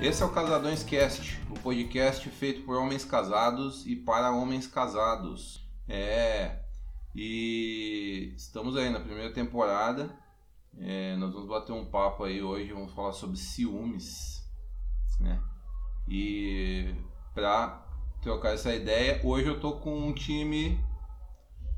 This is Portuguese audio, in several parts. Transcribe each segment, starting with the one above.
Esse é o Casadões Cast, o podcast feito por homens casados e para homens casados. É, e estamos aí na primeira temporada. É, nós vamos bater um papo aí hoje, vamos falar sobre ciúmes, né? E para trocar essa ideia, hoje eu tô com um time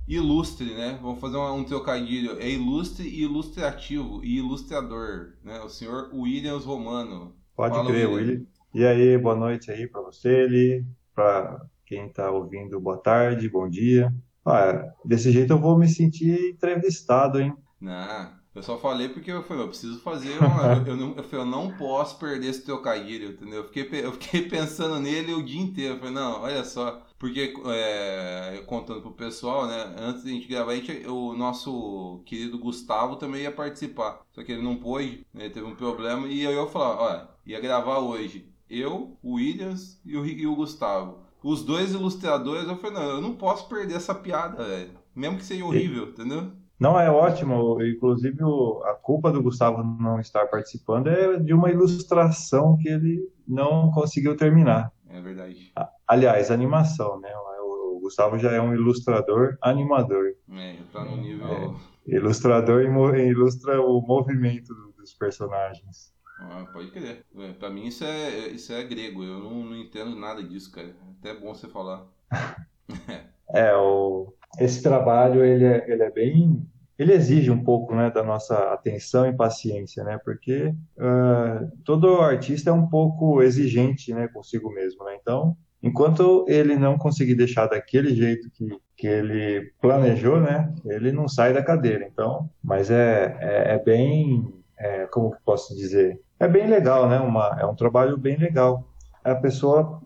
ilustre, né? Vamos fazer um, um trocadilho. É ilustre e ilustrativo e ilustrador, né? O senhor Williams Romano. Pode Fala, crer, William. E aí, boa noite aí para você, Eli, para quem está ouvindo, boa tarde, bom dia. Ah, desse jeito eu vou me sentir entrevistado, hein? Não, eu só falei porque eu falei, eu preciso fazer uma. eu, eu não, eu, falei, eu não posso perder esse trocadilho, entendeu? Eu fiquei, eu fiquei pensando nele o dia inteiro. Eu falei, não, olha só. Porque, é, contando pro pessoal, né? Antes da gente gravar, a gente- o nosso querido Gustavo também ia participar. Só que ele não pôde, né? Teve um problema. E aí eu falei, olha, ia gravar hoje eu, o Williams e o, e o Gustavo. Os dois ilustradores, eu falei, não, eu não posso perder essa piada, velho. Mesmo que seja horrível, entendeu? Não, é ótimo. Inclusive, o- a culpa do Gustavo não estar participando é de uma ilustração que ele não conseguiu terminar. É verdade. Aliás, animação, né? O o Gustavo já é um ilustrador animador. É, tá no nível. Ilustrador e ilustra o movimento do- dos personagens. Ah, pode crer. É, pra mim isso é, isso é grego. Eu não, não entendo nada disso, cara. Até é bom você falar. É, o, esse trabalho ele é, ele é bem, ele exige um pouco, né, da nossa atenção e paciência, né, porque ah, todo artista é um pouco exigente, né, consigo mesmo, né, então, enquanto ele não conseguir deixar daquele jeito que, que ele planejou, né, ele não sai da cadeira, então, mas é, é, é bem, é, como que posso dizer, é bem legal, né, uma, é um trabalho bem legal. A pessoa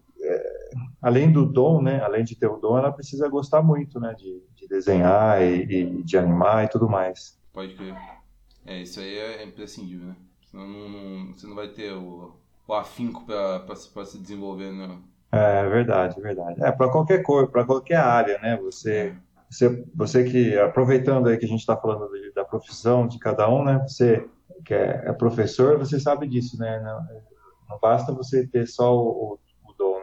além do dom, né, além de ter o dom, ela precisa gostar muito, né, de, de desenhar e, e de animar e tudo mais. Pode crer. É, isso aí é imprescindível, né? Senão não, não- você não vai ter o, o afinco pra, se- desenvolver, né? É verdade, é verdade. É para qualquer cor, para qualquer área, né? Você, você, você que aproveitando aí que a gente está falando de- da profissão de cada um, né? Você que é, é professor, você sabe disso, né? Não, não basta você ter só o, o,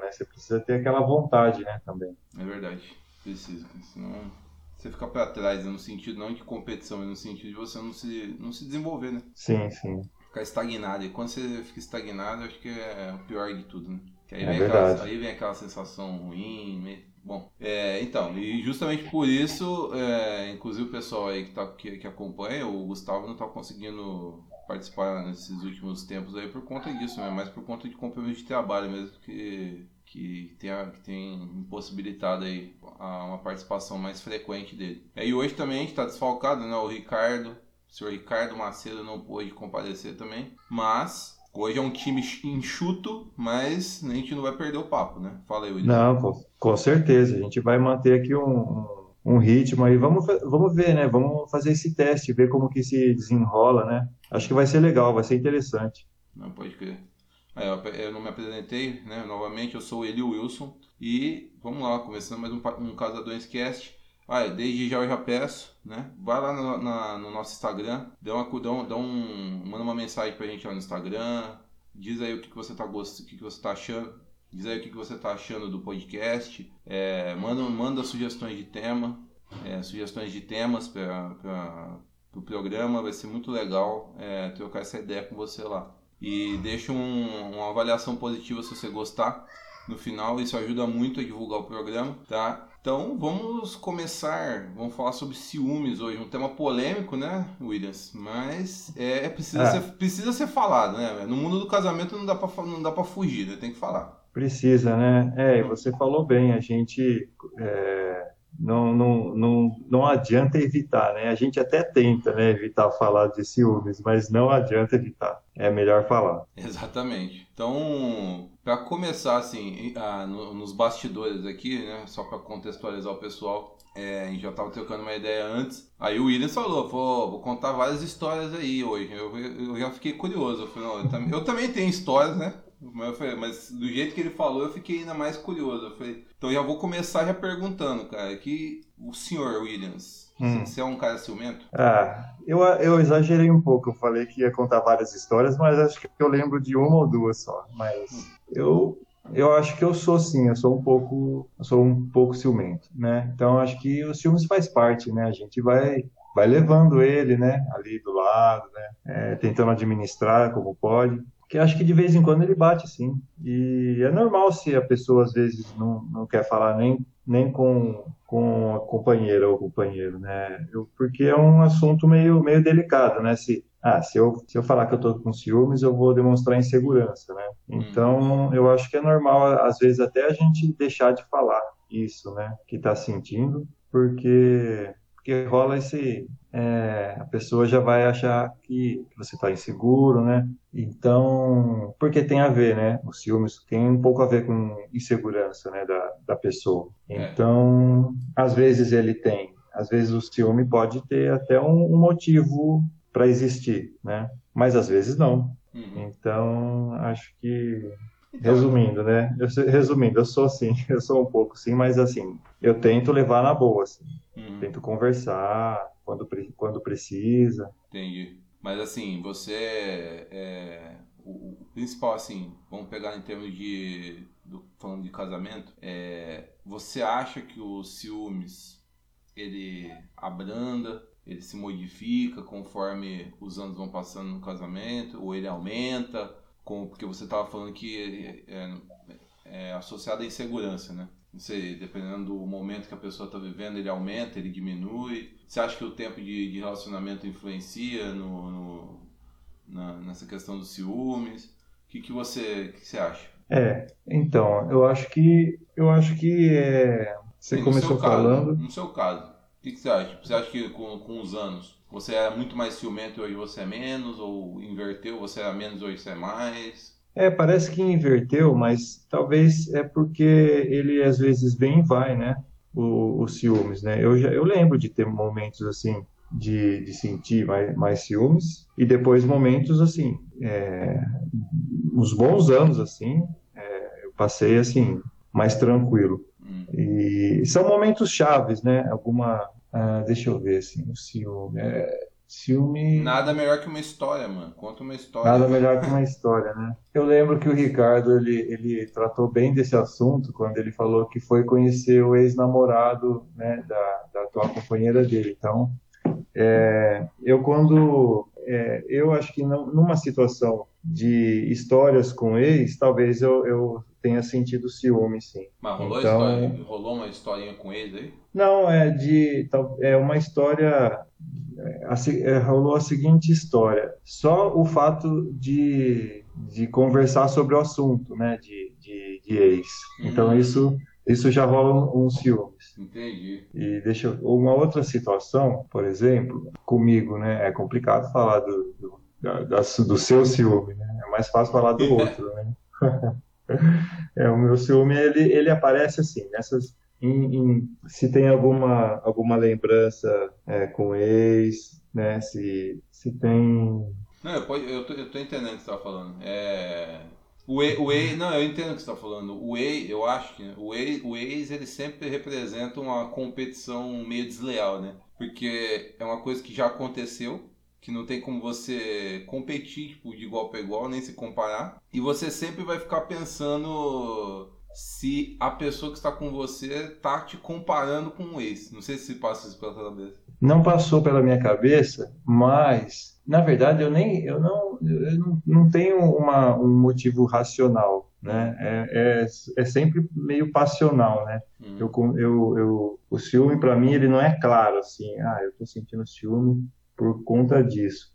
né? Você precisa ter aquela vontade, né? Também. É verdade. Precisa. Senão você fica pra trás, né? no sentido não de competição, mas no sentido de você não se, não se desenvolver, né? Sim, sim. Ficar estagnado. E quando você fica estagnado, acho que é o pior de tudo, né? Que aí, É vem verdade. aquela, aí vem aquela sensação ruim. meio- Bom, é, então, e justamente por isso, é, inclusive o pessoal aí que, tá, que, que acompanha, o Gustavo não tá conseguindo participar nesses últimos tempos aí por conta disso, né? Mas por conta de compromisso de trabalho mesmo que, que, tem, que tem impossibilitado aí a- uma participação mais frequente dele. E hoje também a gente tá desfalcado, né? O Ricardo, o senhor Ricardo Macedo não pôde comparecer também, mas hoje é um time enxuto, mas a gente não vai perder o papo, né? Fala aí, William. Não, com, com certeza. A gente vai manter aqui um, um, ritmo aí. Vamos, vamos ver, né? Vamos fazer esse teste, ver como que se desenrola, né? Acho que vai ser legal, vai ser interessante. Não, pode crer. Ó, eu não me apresentei, né? Novamente, eu sou o Eli Wilson. E vamos lá, começando mais um, um Casadões Cast. Ah, desde já eu já peço, né? Vai lá no, na- no nosso Instagram, dá, uma, dá, um, dá um- manda uma mensagem pra gente lá no Instagram. Diz aí o que, que você tá gostando, o que, que você tá achando. Diz aí o que, que você tá achando do podcast. É, manda, manda sugestões de tema, é, sugestões de temas para o programa. Vai ser muito legal é, trocar essa ideia com você lá. E deixa um- uma avaliação positiva se você gostar no final. Isso ajuda muito a divulgar o programa, tá? Então vamos começar. Vamos falar sobre ciúmes hoje. Um tema polêmico, né, Williams? Mas é, precisa, É. Ser, precisa ser falado, né? No mundo do casamento não dá pra, fa- não dá pra fugir, né? Tem que falar. Precisa, né? É, e você falou bem, a gente é, não, não, não, não adianta evitar, né? A gente até tenta, né, evitar falar de ciúmes, mas não adianta evitar. É melhor falar. Exatamente. Então, Para começar, assim, ah, no, nos bastidores aqui, né? Só para contextualizar o pessoal, é, a gente já tava trocando uma ideia antes. Aí o William falou, vou contar várias histórias aí hoje. Eu, eu já fiquei curioso. Eu, falei, eu, também, eu também tenho histórias, né? Mas, falei, mas, do jeito que ele falou, eu fiquei ainda mais curioso. Eu falei, então já vou começar já perguntando, cara, que o senhor Williams, hum. você é um cara ciumento? Ah, eu, eu exagerei um pouco. Eu falei que ia contar várias histórias, mas acho que eu lembro de uma ou duas só. Mas hum. eu eu acho que eu sou sim, eu sou um pouco, eu sou um pouco ciumento, né? Então acho que os ciúmes faz parte, né? A gente vai vai levando ele, né, ali do lado, né, é, tentando administrar como pode. Que acho que de vez em quando ele bate sim. E é normal se a pessoa às vezes não, não quer falar nem, nem com, com a companheira ou companheiro, né? Eu, porque é um assunto meio, meio delicado, né? Se ah, se eu, se eu falar que eu estou com ciúmes, eu vou demonstrar insegurança, né? Então, eu acho que é normal, às vezes, até a gente deixar de falar isso, né? Que está sentindo, porque, porque rola esse... É, a pessoa já vai achar que, que você está inseguro, né? Então, porque tem a ver, né? O ciúmes tem um pouco a ver com insegurança, né? Da, da pessoa. É. Então, às vezes ele tem, às vezes o ciúme pode ter até um, um motivo para existir, né? Mas às vezes não. Uhum. Então, acho que então, resumindo, né? Eu, resumindo, eu sou assim, eu sou um pouco sim, mas assim, eu tento levar na boa, assim. Uhum. Tento conversar quando, quando precisa. Entendi. Mas assim, você é, o, o, principal assim, vamos pegar em termos de do, falando de casamento, é, você acha que o ciúmes ele abranda ele se modifica conforme os anos vão passando no casamento, ou ele aumenta, com, porque você estava falando que é, é, é, associado à insegurança, né? Não sei, dependendo do momento que a pessoa está vivendo, ele aumenta, ele diminui. Você acha que o tempo de, de relacionamento influencia no, no na, nessa questão dos ciúmes? O que, que, você, que, que você acha? É, então, eu acho que eu acho que é, você Sim, começou falando. Caso, no seu caso, o que, que, você acha? Você acha que com, com os anos você era muito mais ciumento e hoje você é menos? Ou inverteu, você era menos e hoje você é mais? É, parece que inverteu, mas talvez é porque ele às vezes vem e vai, né? O, o ciúmes, né? Eu, já, eu lembro de ter momentos assim, de, de sentir mais, mais ciúmes, e depois momentos assim, é, uns bons anos assim, é, eu passei assim, mais tranquilo. E são momentos chaves, né? Alguma. Ah, deixa eu ver, assim, o ciúme. É, ciúme. Nada melhor que uma história, mano. Conta uma história. Nada melhor que uma história, né? Eu lembro que o Ricardo ele, ele tratou bem desse assunto quando ele falou que foi conhecer o ex-namorado né, da, da atual companheira dele. Então, é, eu quando é, eu acho que não, numa situação de histórias com ex, talvez eu, eu tenha sentido ciúme, sim. Mas rolou, então, história, rolou uma historinha com ex aí? Não, é de é uma história é, é, rolou a seguinte história. Só o fato de, de conversar sobre o assunto, né, de, de, de ex. Então uhum. isso isso já rola um, um ciúmes. Entendi. E deixa eu, uma outra situação, por exemplo, comigo, né? É complicado falar do, do, da, do seu ciúme, né? É mais fácil falar do outro, né? é, o meu ciúme, ele, ele aparece assim, nessas... Em, em, se tem alguma, alguma lembrança é, com ex, né? Se, se tem... Não, eu, eu, tô, eu tô entendendo o que você tá falando. É o, e, o ex, não, eu entendo o que você está falando. O ex, eu acho que o ex, o ex ele sempre representa uma competição meio desleal, né? Porque é uma coisa que já aconteceu, que não tem como você competir tipo, de igual para igual, nem se comparar. E você sempre vai ficar pensando se a pessoa que está com você tá te comparando com o ex. Não sei se passa isso pela cabeça. Não passou pela minha cabeça, mas na verdade, eu nem, eu não, eu não, não tenho uma, um motivo racional, né? É, é, é sempre meio passional, né? Hum. Eu, eu, eu, o ciúme para mim ele não é claro assim, ah, eu tô sentindo ciúme por conta disso.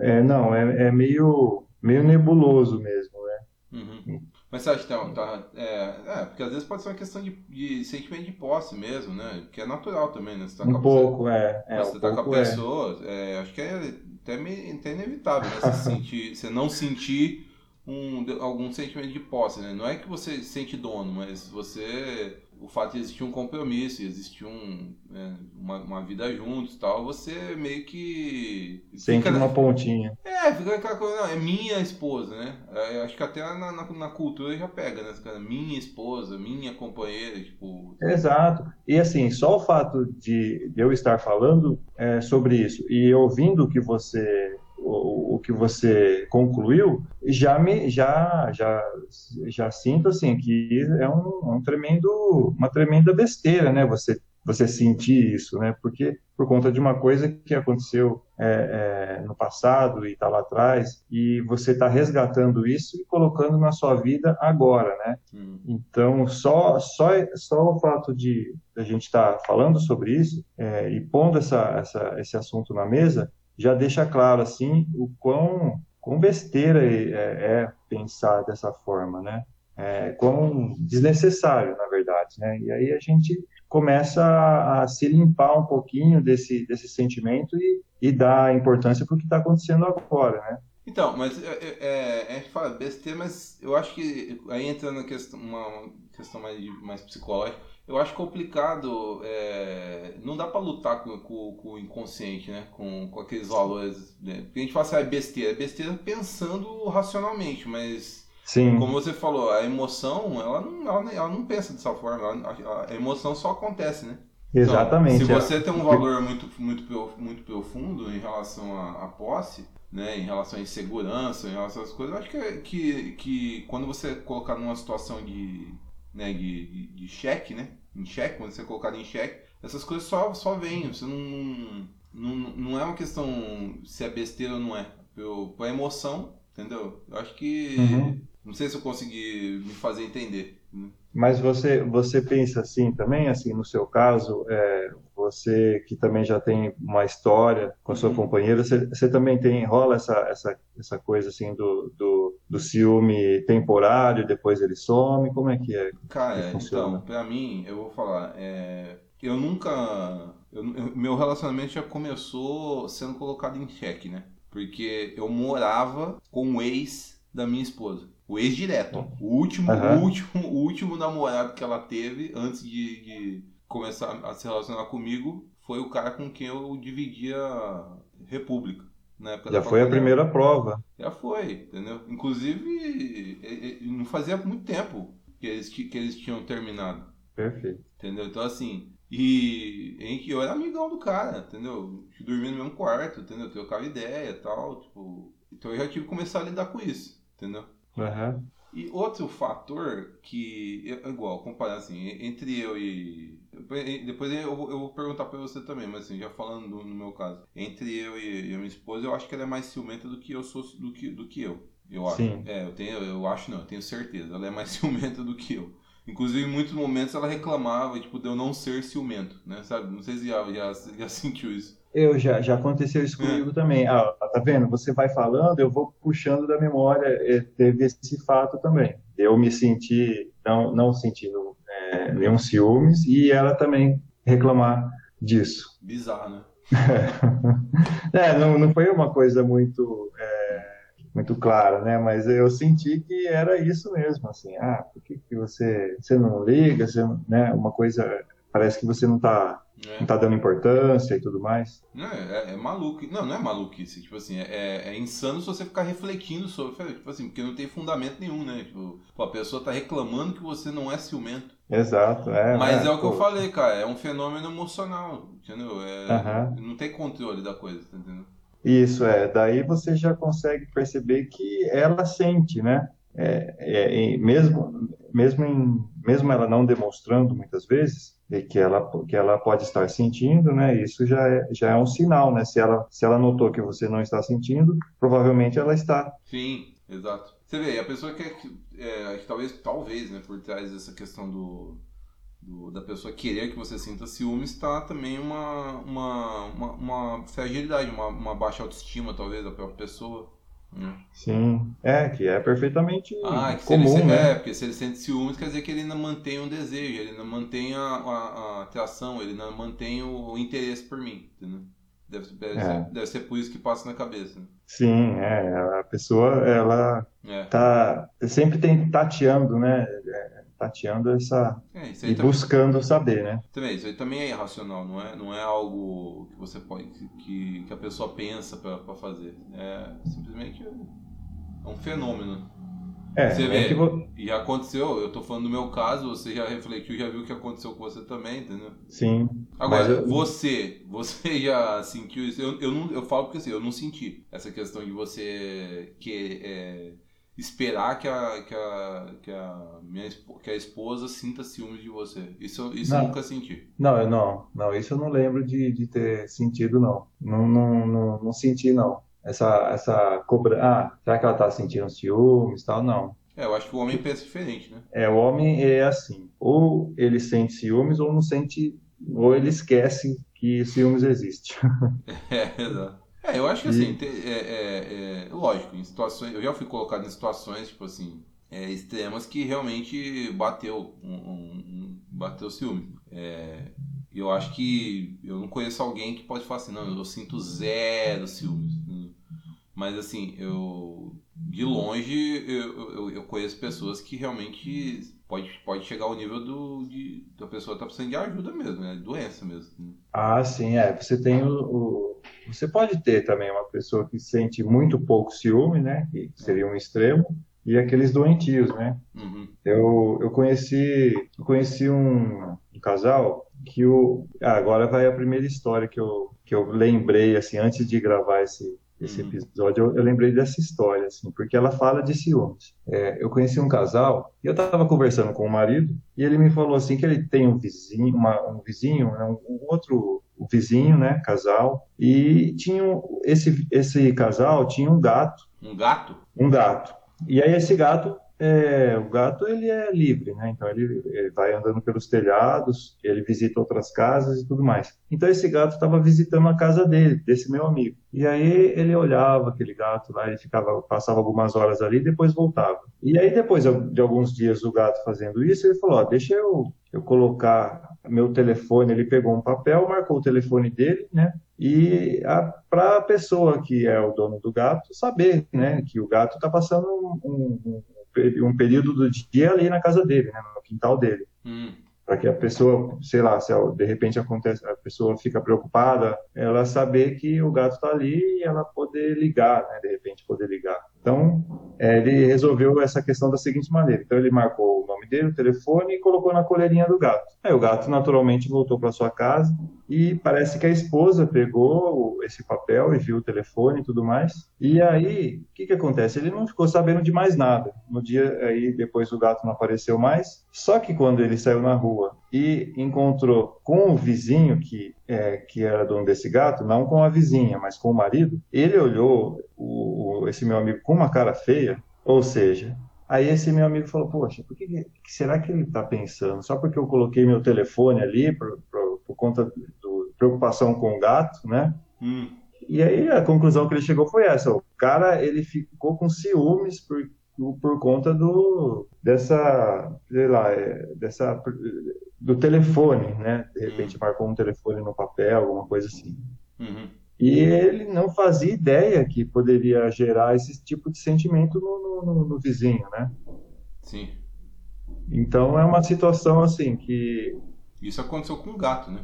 É, não, é, é meio, meio nebuloso mesmo, né? Uhum. Mas você acha que tá, tá é, é, porque às vezes pode ser uma questão de, de sentimento de posse mesmo, né? Que é natural também, né? Você tá um pouco, é. é você um tá com a é. pessoa, é. acho que é até, até inevitável, né? Você, sentir, você não sentir um, algum sentimento de posse, né? Não é que você se sente dono, mas você o fato de existir um compromisso, existir um, é, uma, uma, vida juntos tal, você meio que. Sente uma pontinha. É, fica aquela coisa, não, é minha esposa, né? É, acho que até na, na, na, cultura já pega, né? Minha esposa, minha companheira, tipo. Exato. E assim, só o fato de, de eu estar falando é, sobre isso e ouvindo que você o, o que você concluiu, já me já já já sinto assim que é um, um tremendo uma tremenda besteira, né? Você você sentir isso, né? Porque por conta de uma coisa que aconteceu é, é, no passado e está lá atrás, e você está resgatando isso e colocando na sua vida agora, né? Hum. Então, só, só, só o fato de a gente estar tá falando sobre isso é, e pondo essa, essa, esse assunto na mesa já deixa claro assim o quão, quão besteira é, é pensar dessa forma, né? É, quão desnecessário, na verdade, né? E aí a gente começa a, a se limpar um pouquinho desse, desse sentimento e, e dar importância para o que está acontecendo agora, né? Então, mas é, é, é, a gente fala besteira, mas eu acho que aí entra na questão, uma questão mais, mais psicológica eu acho complicado. É, não dá para lutar com, com, com, o inconsciente, né? Com, com aqueles valores. Né? Porque a gente fala assim, ah, é besteira. É besteira pensando racionalmente, mas. Sim. Como você falou, a emoção, ela não, ela, ela não pensa dessa forma. Ela, a, emoção só acontece, né? Exatamente. Então, se você tem um valor muito, muito, muito profundo em relação à, à posse, né, em relação à insegurança, em relação às coisas, eu acho que, que, que quando você colocar numa situação de, né, de, de, cheque, né, em xeque, quando você é colocado em xeque, essas coisas só, só vêm. Você não, não, não é uma questão se é besteira ou não é. Eu, a emoção, entendeu? Eu acho que. Uhum. Não sei se eu consegui me fazer entender. Né? Mas você, você pensa assim também, assim, no seu caso, é, você que também já tem uma história com a sua uhum. companheira, você, você, também tem, rola essa, essa, essa coisa assim do, do, do, ciúme temporário, depois ele some, como é que é? Cara, que então, pra mim, eu vou falar, é, eu nunca, eu, meu relacionamento já começou sendo colocado em xeque, né? Porque eu morava com o ex da minha esposa. O ex direto. O último, uhum. o último, o último namorado que ela teve antes de, de começar a se relacionar comigo foi o cara com quem eu dividia república. Na época Já foi a primeira prova. Já foi, entendeu? Inclusive, não fazia muito tempo que eles, que eles tinham terminado. Perfeito. Entendeu? Então, assim, e em que eu era amigão do cara, entendeu? Dormia no mesmo quarto, entendeu? Trocava ideia e tal, tipo... Então eu já tive que começar a lidar com isso, entendeu? Uhum. E outro fator que, igual, comparar assim, entre eu e depois eu vou, eu vou perguntar pra você também, mas assim, já falando no, no meu caso. Entre eu e, e, a minha esposa, eu acho que ela é mais ciumenta do que eu sou do que, do que eu. Eu acho. Sim. É, eu tenho, eu acho não, eu tenho certeza. Ela é mais ciumenta do que eu. Inclusive, em muitos momentos ela reclamava, tipo, de eu não ser ciumento, né? Sabe? Não sei se já, já, já sentiu isso. Eu já, já aconteceu isso comigo é. também. Ah, tá vendo? Você vai falando, eu vou puxando da memória. É, teve esse fato também. Eu me senti, não, não sentindo é, nenhum ciúmes e ela também reclamar disso. Bizarro, né? é, não, não foi uma coisa muito é, muito clara, né? Mas eu senti que era isso mesmo, assim. Ah, por que, que você você não liga? Você, né? Uma coisa parece que você não está é. não tá dando importância e tudo mais. Não, é, é, maluco. Não, não é maluquice. Tipo assim, é, é insano se você ficar refletindo sobre. Tipo assim, porque não tem fundamento nenhum, né? Tipo, a pessoa tá reclamando que você não é ciumento. Exato, é. Mas é, é o que eu falei, cara. É um fenômeno emocional, entendeu? É, Não tem controle da coisa, tá entendendo? Isso, é. Daí você já consegue perceber que ela sente, né? É, é, mesmo, mesmo, em, mesmo ela não demonstrando muitas vezes, e que ela, que ela pode estar sentindo, né? Isso já é, já é um sinal, né? Se ela, se ela notou que você não está sentindo, provavelmente ela está. Sim, exato. Você vê, a pessoa quer que, é, talvez, talvez, né, por trás dessa questão do, do, da pessoa querer que você sinta ciúmes, está também uma, uma, uma, uma fragilidade, uma, uma baixa autoestima, talvez, da própria pessoa. Sim, é, que é perfeitamente ah, que comum, ele, né? É, porque se ele sente ciúmes, quer dizer que ele ainda mantém um desejo, ele ainda mantém a, a, a atração, ele ainda mantém o, o, interesse por mim, entendeu? Deve, deve, é. ser, deve ser por isso que passa na cabeça. Né? Sim, é. A pessoa, ela é. tá sempre tem tateando, né? É, tateando essa é, e buscando saber, né? Também, isso aí também é irracional, não é, não é algo que você pode que, que a pessoa pensa para fazer. É simplesmente é um fenômeno. É, você é vê, vou... e aconteceu, eu tô falando do meu caso, você já refletiu, já viu o que aconteceu com você também, entendeu? Sim. Agora, eu... você, você já sentiu isso? Eu, eu, não, eu falo porque assim, eu não senti essa questão de você que, é, esperar que a, que, a, que, a minha, que a esposa sinta ciúmes de você. Isso, isso eu nunca senti. Não, eu não, não, isso eu não lembro de, de ter sentido, não. Não, não, não, não senti, não essa, essa cobrança. Ah, será que ela tá sentindo ciúmes e tal? Não. É, eu acho que o homem pensa diferente, né? É, o homem é assim. Ou ele sente ciúmes ou não sente. Ou ele esquece que ciúmes existe. é, exato. É, eu acho que assim, é, é, é, lógico, em situações. Eu já fui colocado em situações, tipo assim, é, extremas que realmente bateu um, um, bateu ciúme. É, eu acho que eu não conheço alguém que pode falar assim, não, eu sinto zero ciúmes. Mas assim, eu de longe eu, eu, eu conheço pessoas que realmente pode, pode chegar ao nível do, de, da pessoa tá precisando de ajuda mesmo, né? Doença mesmo. Né? Ah, sim, é. Você tem o, o, Você pode ter também uma pessoa que sente muito pouco ciúme, né? Que seria um extremo, e aqueles doentios, né? Uhum. Eu, eu conheci, eu conheci um, um casal que o. Ah, agora vai a primeira história que eu, que eu lembrei, assim, antes de gravar esse, esse uhum. episódio, eu, eu, lembrei dessa história, assim, porque ela fala de ciúmes. É, eu conheci um casal e eu estava conversando com o marido e ele me falou assim que ele tem um vizinho, uma, um vizinho, né, um, um outro um vizinho, né, casal, e tinha esse esse casal tinha um gato. Um gato? Um gato. E aí esse gato é, o gato ele é livre, né? Então ele, ele, vai andando pelos telhados, ele visita outras casas e tudo mais. Então esse gato estava visitando a casa dele, desse meu amigo. E aí ele olhava aquele gato lá, ele ficava, passava algumas horas ali, e depois voltava. E aí depois de alguns dias o gato fazendo isso, ele falou: ó, deixa eu eu colocar meu telefone. Ele pegou um papel, marcou o telefone dele, né? E para a pessoa que é o dono do gato saber, né, que o gato está passando um, um um período do dia ali na casa dele, né, no quintal dele. Hum. Para que a pessoa, sei lá, se de repente acontece, a pessoa fica preocupada, ela saber que o gato está ali e ela poder ligar, né, de repente poder ligar. Então, é, ele resolveu essa questão da seguinte maneira. Então, ele marcou o nome dele, o telefone e colocou na coleirinha do gato. Aí, o gato naturalmente voltou para sua casa e parece que a esposa pegou esse papel e viu o telefone e tudo mais. E aí, o que, que acontece? Ele não ficou sabendo de mais nada. No dia aí, depois o gato não apareceu mais. Só que quando ele saiu na rua e encontrou com o vizinho que, é, que era dono desse gato, não com a vizinha, mas com o marido, ele olhou o, esse meu amigo com uma cara feia, ou seja, aí esse meu amigo falou, poxa, por que, que será que ele está pensando? Só porque eu coloquei meu telefone ali por, por, por conta de preocupação com o gato, né? Hum. E aí a conclusão que ele chegou foi essa, o cara ele ficou com ciúmes por por conta do dessa sei lá é, dessa do telefone né? De repente uhum. marcou um telefone no papel alguma coisa assim. Uhum. e ele não fazia ideia que poderia gerar esse tipo de sentimento no, no, no vizinho né? Sim. Então é uma situação assim que isso aconteceu com o gato né?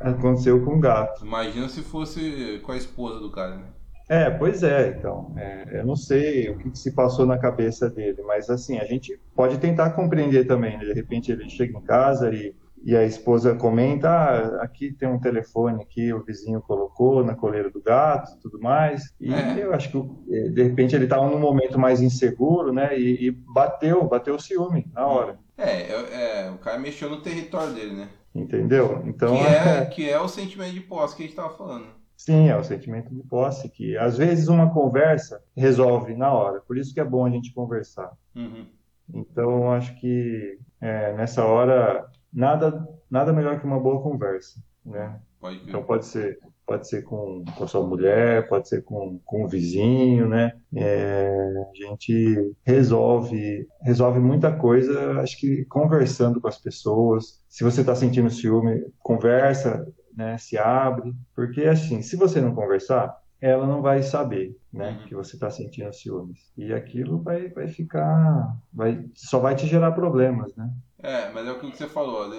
aconteceu com o gato. Imagina se fosse com a esposa do cara né é, pois é, então, é, eu não sei o que, que, se passou na cabeça dele, mas assim, a gente pode tentar compreender também, né? de repente ele chega em casa e, e a esposa comenta, ah, aqui tem um telefone que o vizinho colocou na coleira do gato tudo mais, e é. eu acho que é, de repente ele estava num momento mais inseguro, né, e, e bateu, bateu o ciúme na hora. É, é, é, o cara mexeu no território dele, né? Entendeu? Então, que, é, que é o sentimento de posse que a gente estava falando. Sim, é o sentimento de posse que às vezes uma conversa resolve na hora. Por isso que é bom a gente conversar. Uhum. Então acho que é, nessa hora nada nada melhor que uma boa conversa, né? Pode então pode ser pode ser com, com a sua mulher, pode ser com, com o vizinho, né? É, a gente resolve resolve muita coisa, acho que conversando com as pessoas. Se você está sentindo ciúme, conversa, né, se abre, porque assim, se você não conversar, ela não vai saber, né, uhum. que você está sentindo ciúmes. E aquilo vai, vai ficar, vai, só vai te gerar problemas, né? É, mas é o que você falou,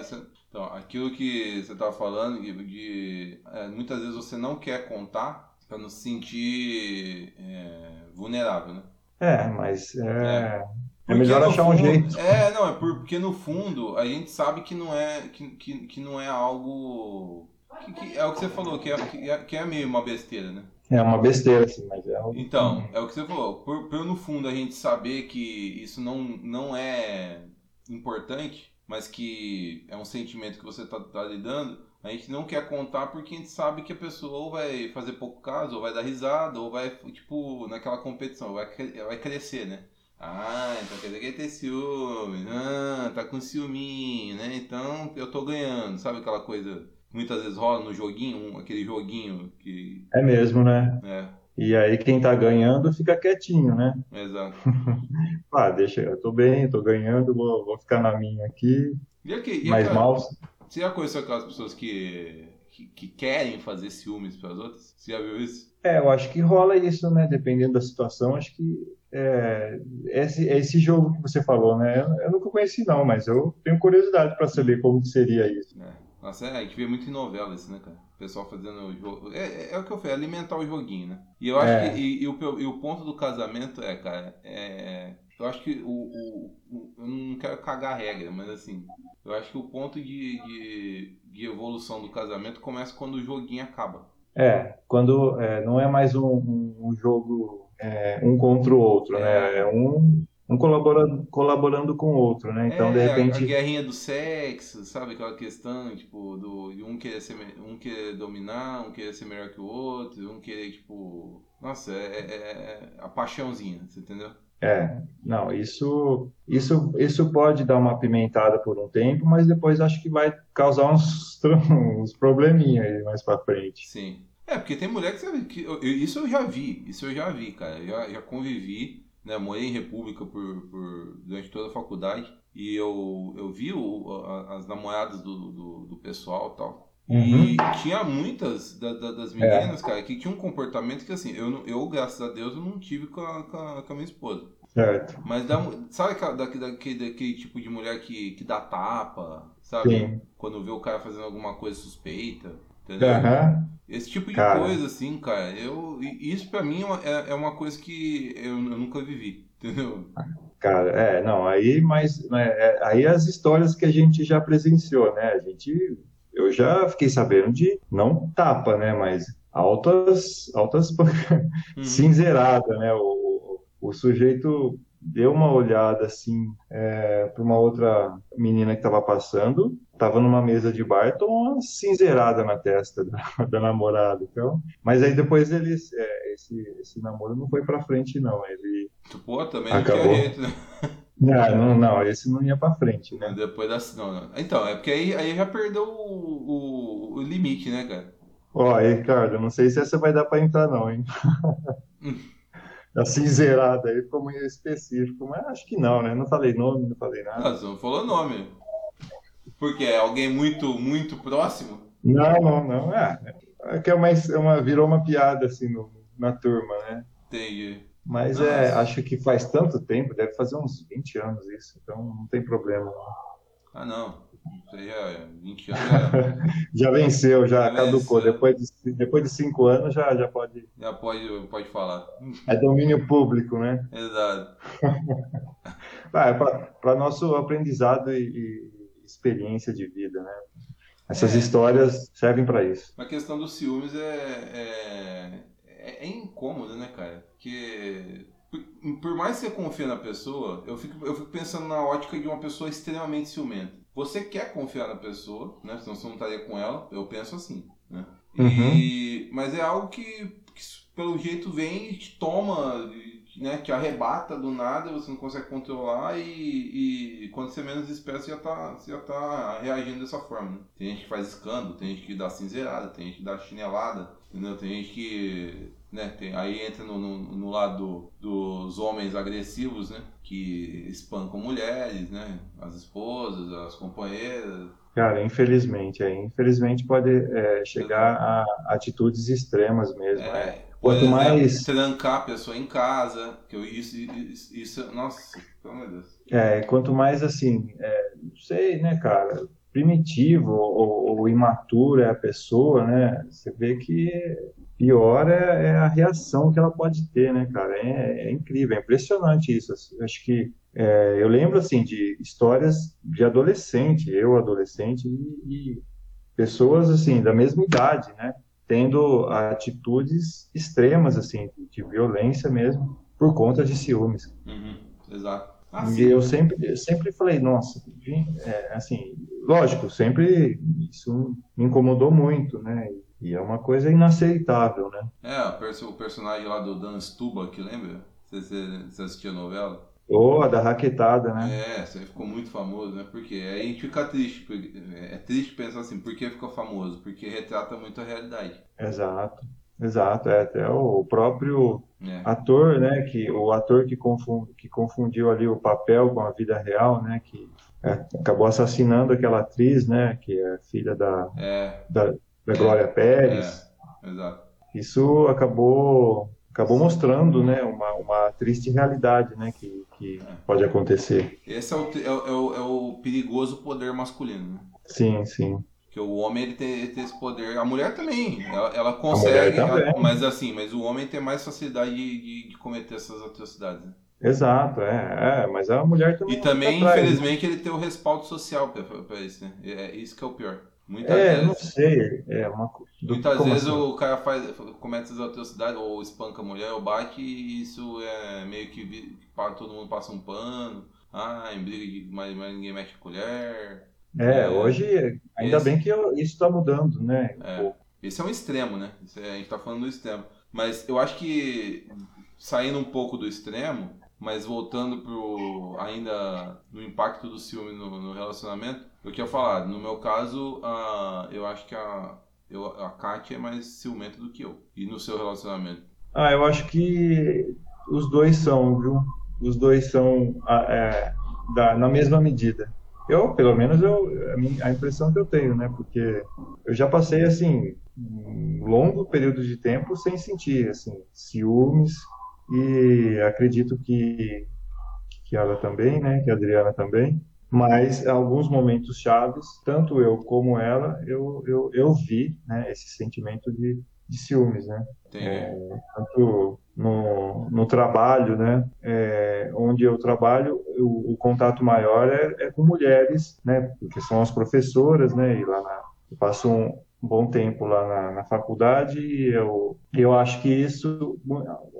então, aquilo que você estava falando, de, de é, muitas vezes você não quer contar para não se sentir é, vulnerável, né? É, mas é, é. é melhor achar fundo, um jeito. É, não, é porque no fundo a gente sabe que não é, que, que, que não é algo. Que, que é o que você falou, que é, que é, que é meio uma besteira, né? É uma besteira, assim, mas é algo... Então, é o que você falou. Por, por no fundo a gente saber que isso não, não é importante, mas que é um sentimento que você está tá lidando, a gente não quer contar porque a gente sabe que a pessoa ou vai fazer pouco caso, ou vai dar risada, ou vai, tipo, naquela competição, vai, vai crescer, né? Ah, então quer dizer que ele tem ciúme, ah, tá com ciúminho, né? Então eu tô ganhando, sabe aquela coisa muitas vezes rola no joguinho, aquele joguinho que. É mesmo, né? É. E aí quem tá ganhando fica quietinho, né? Exato. ah, deixa, eu tô bem, tô ganhando, vou, vou ficar na minha aqui. E aqui, e mais mal. Você já conheceu aquelas pessoas que, que, que querem fazer ciúmes para as outras? Você já viu isso? É, eu acho que rola isso, né? Dependendo da situação, acho que é, esse, esse jogo que você falou, né? Eu, eu nunca conheci não, mas eu tenho curiosidade para saber como seria isso. É. Nossa, é, a gente vê muito em novela isso, né, cara? O pessoal fazendo o jogo. É, é, é, o que eu falei, alimentar o joguinho, né? E eu acho é. que. E, e, o, e o ponto do casamento é, cara, é. Eu acho que o, o, o, Eu não quero cagar a regra, mas assim. Eu acho que o ponto de, de, de evolução do casamento começa quando o joguinho acaba. É, quando é, não é mais um, um jogo é, um contra o outro, né? É um um colaborando, colaborando com o outro, né? Então, é, de repente. A, guerrinha do sexo, sabe? Aquela questão, tipo, do, de um querer, ser, um querer dominar, um querer ser melhor que o outro, um querer, tipo. Nossa, é, é, é a paixãozinha, você entendeu? É, não, isso, isso, isso pode dar uma pimentada por um tempo, mas depois acho que vai causar uns, uns probleminha aí mais pra frente. Sim. É, porque tem mulher que, sabe, que eu, isso eu já vi, isso eu já vi, cara. Eu já, já convivi né? Morei em República por, por, durante toda a faculdade e eu, eu vi o, a, as namoradas do, do, do pessoal e tal. Uhum. E tinha muitas da, da, das meninas, é. cara, que tinham um comportamento que, assim, eu, eu, graças a Deus, eu não tive com a, com a, com a minha esposa. Certo. Mas sabe daquele, daquele, daquele tipo de mulher que, que dá tapa, sabe? Sim. Quando vê o cara fazendo alguma coisa suspeita. Entendeu? Uhum. Esse tipo de cara. coisa, assim, cara, eu, isso pra mim é, é uma coisa que eu, eu nunca vivi, entendeu? Cara, é, não, aí, mas né, é, aí as histórias que a gente já presenciou, né? A gente, eu já fiquei sabendo de, não tapa, né? Mas altas, altas uhum. cinzerada, né? O, o sujeito deu uma olhada assim é, para uma outra menina que estava passando, estava numa mesa de bar, tomou uma cinzeirada na testa da, da namorada. Então, mas aí depois eles, é, esse, esse namoro não foi para frente não, ele Pô, também acabou. não tinha né? Não, não, não, esse não ia para frente, né? Depois da, não, não. Então, é porque aí, aí já perdeu o, o, o limite, né, cara? Ó, Ricardo, não sei se essa vai dar para entrar não, hein? a cinzeirada aí ficou muito específico, mas acho que não, né? Não falei nome, não falei nada. Você não falou nome. Porque é alguém muito, muito próximo? Não, não, não. É, é que é uma, é uma, virou uma piada assim no, na turma, né? Entendi. Mas Nossa. é, acho que faz tanto tempo, deve fazer uns 20 anos isso, então não tem problema. Ah, não. Isso aí é 20 anos. Já, já venceu, já, já caducou. Venceu. Depois, de, depois de 5 anos já, já pode. Já pode, pode falar. É domínio público, né? Exato. ah, é Para nosso aprendizado e, e, experiência de vida, né? Essas é, histórias servem para isso. A questão dos ciúmes é, é, é, é incômodo, né, cara? Porque por mais que você confie na pessoa, eu fico, eu fico pensando na ótica de uma pessoa extremamente ciumenta. Você quer confiar na pessoa, né? Senão você não estaria com ela. Eu penso assim, né? E, uhum. Mas é algo que, que, pelo jeito vem e te toma, né? Te arrebata do nada, você não consegue controlar e, e quando você menos espera, você já tá, você já tá reagindo dessa forma. Né? Tem gente que faz escândalo, tem gente que dá cinzeirada, tem gente que dá chinelada, entendeu? Tem gente que né? Tem, aí entra no, no, no lado dos homens agressivos, né? Que espancam mulheres, né? As esposas, as companheiras. Cara, infelizmente, é, infelizmente pode é, chegar a atitudes extremas mesmo. É, é. Quanto exemplo, mais trancar a pessoa em casa, que eu isso, isso, isso nossa, pelo amor de Deus. É, quanto mais assim, é, não sei, né, cara, primitivo ou, ou imatura é a pessoa, né? Você vê que pior é, é, a reação que ela pode ter, né, cara? É, é incrível, é impressionante isso. Assim. Acho que é, eu lembro assim de histórias de adolescente, eu adolescente e, e, pessoas assim da mesma idade, né, tendo atitudes extremas assim de violência mesmo por conta de ciúmes. Uhum, exato. Ah, e eu sempre, eu sempre falei, nossa, é, assim, lógico, sempre isso me incomodou muito, né? E é uma coisa inaceitável, né? É, o personagem lá do Dan Stubach, lembra? Você, você assistiu a novela? Oh, a da raquetada, né? É, você ficou muito famoso, né? Porque aí a gente fica triste. É triste pensar assim, por que ficou famoso? Porque retrata muito a realidade. Exato. Exato, é até o próprio é. ator, né, que o ator que, confund, que confundiu ali o papel com a vida real, né, que é, acabou assassinando aquela atriz, né, que é filha da, é. da, da Glória Pérez. É. Isso acabou acabou mostrando, né, uma, uma triste realidade, né, que, que é. pode acontecer. Esse é o, é, o, é o perigoso poder masculino. Né? Sim, sim. Porque o homem ele tem, tem, esse poder, a mulher também, ela, ela consegue, ela, mas assim, mas o homem tem mais facilidade de, de, de cometer essas atrocidades. Né? Exato, é, é, mas a mulher também. E também, tá infelizmente, ele tem o respaldo social para isso, né? É isso que é o pior. Muitas é, vezes, não sei. É uma, muitas vezes assim? o cara faz, comete essas atrocidades, ou espanca a mulher, ou bate, e isso é meio que todo mundo passa um pano. Ah, em briga, mas, mas ninguém mexe a colher. É, hoje, ainda esse, bem que eu, isso está mudando, né? É, esse é um extremo, né? É, a gente está falando do extremo. Mas eu acho que, saindo um pouco do extremo, mas voltando pro ainda no impacto do ciúme no, no relacionamento, eu queria falar, no meu caso, uh, eu acho que a, eu, a Kátia é mais ciumenta do que eu. E no seu relacionamento? Ah, eu acho que os dois são, viu? Os dois são ah, é, da, na mesma medida. Eu, pelo menos, eu, a, impressão que eu tenho, né? Porque eu já passei, assim, um longo período de tempo sem sentir, assim, ciúmes e acredito que, que ela também, né? Que a Adriana também. Mas alguns momentos chaves, tanto eu como ela, eu, eu, eu vi, né? Esse sentimento de, de ciúmes, né? É, tanto no, no trabalho, né? É, onde eu trabalho, o, o contato maior é, é, com mulheres, né? Porque são as professoras, né? E lá na, eu passo um bom tempo lá na, na faculdade e eu, eu acho que isso,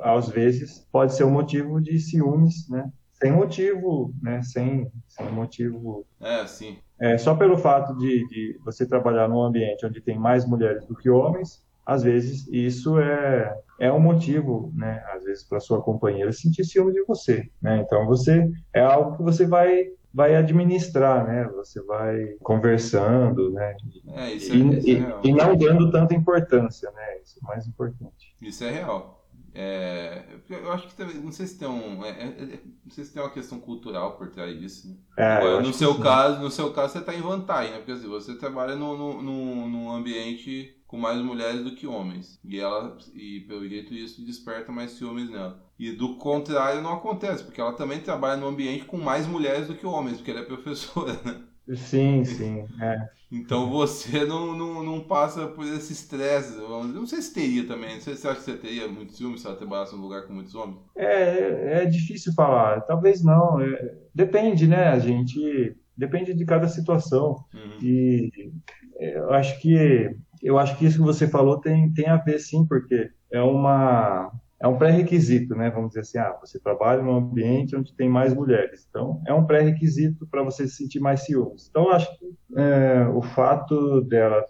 às vezes, pode ser um motivo de ciúmes, né? Sem motivo, né? Sem, sem motivo. É, sim. É, só pelo fato de, de você trabalhar num ambiente onde tem mais mulheres do que homens, às vezes isso é, é um motivo, né, às vezes para sua companheira sentir ciúme de você, né? Então você é algo que você vai vai administrar, né? Você vai conversando, né? É, isso é, e, isso é e, e, não dando tanta importância, né? Isso é mais importante. Isso é real. É, eu acho que também, não sei se tem um, é, é, é, não sei se tem uma questão cultural por trás disso. Né? É, no seu caso, no seu caso você está em vantagem, né? Porque assim, você trabalha num ambiente com mais mulheres do que homens e ela e pelo jeito isso desperta mais ciúmes nela. E do contrário não acontece, porque ela também trabalha num ambiente com mais mulheres do que homens, porque ela é professora, né? Sim, sim. É. Então você não, não, não passa por esse estresse. Não sei se teria também. Não sei se você acha que você teria muito ciúme se ela trabalhasse num lugar com muitos homens. É, é difícil falar. Talvez não. É, depende, né? A gente. Depende de cada situação. Uhum. E eu acho que eu acho que isso que você falou tem, tem a ver sim, porque é uma é um pré-requisito, né? Vamos dizer assim, ah, você trabalha num ambiente onde tem mais mulheres, então é um pré-requisito para você se sentir mais ciúmes. Então, acho que é, o fato dela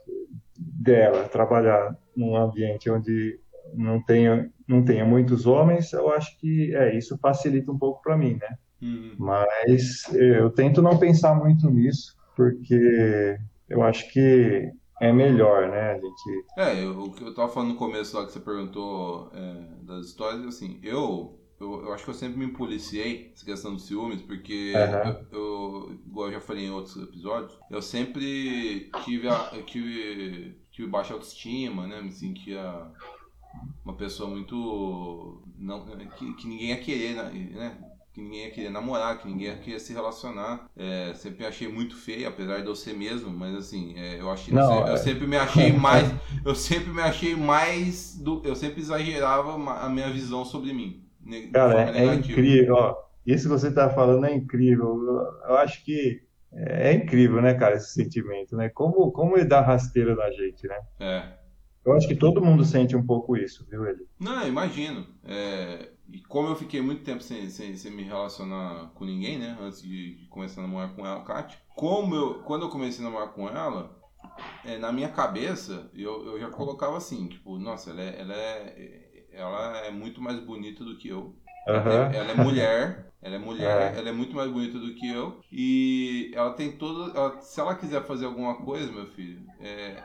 dela trabalhar num ambiente onde não tenha não tenha muitos homens, eu acho que é isso facilita um pouco para mim, né? Uhum. Mas eu tento não pensar muito nisso, porque eu acho que é melhor, né? A gente. É, eu, o que eu tava falando no começo lá que você perguntou é, das histórias, assim, eu eu, eu, acho que eu sempre me policiei essa questão dos ciúmes, porque uhum. eu, eu, igual eu já falei em outros episódios, eu sempre tive, a, tive, tive baixa autoestima, né? Me sentia uma pessoa muito. Não, que, que ninguém ia querer, né? Que ninguém ia querer namorar, que ninguém ia querer se relacionar. É, sempre achei muito feio, apesar de eu ser mesmo, mas assim, é, eu achei. Não, eu, é... sempre, me achei mais. Eu sempre me achei mais. Do, eu sempre exagerava a minha visão sobre mim. Cara, é, é incrível, ó. Isso que você está falando é incrível. Eu, eu acho que é, é incrível, né, cara, esse sentimento, né? Como, como ele dá rasteira na gente, né? É. Eu acho que todo mundo sente um pouco isso, viu, ele? Não, imagino. É, e como eu fiquei muito tempo sem, sem, sem, me relacionar com ninguém, né? Antes de, começar a namorar com ela, Kátia. Como eu, quando eu comecei a namorar com ela, é, na minha cabeça, eu, eu já colocava assim, tipo, nossa, ela é, ela é, ela é muito mais bonita do que eu. Uhum. Ela, é, ela é mulher, ela é mulher, é. ela é muito mais bonita do que eu. E ela tem todo. Ela, se ela quiser fazer alguma coisa, meu filho, é,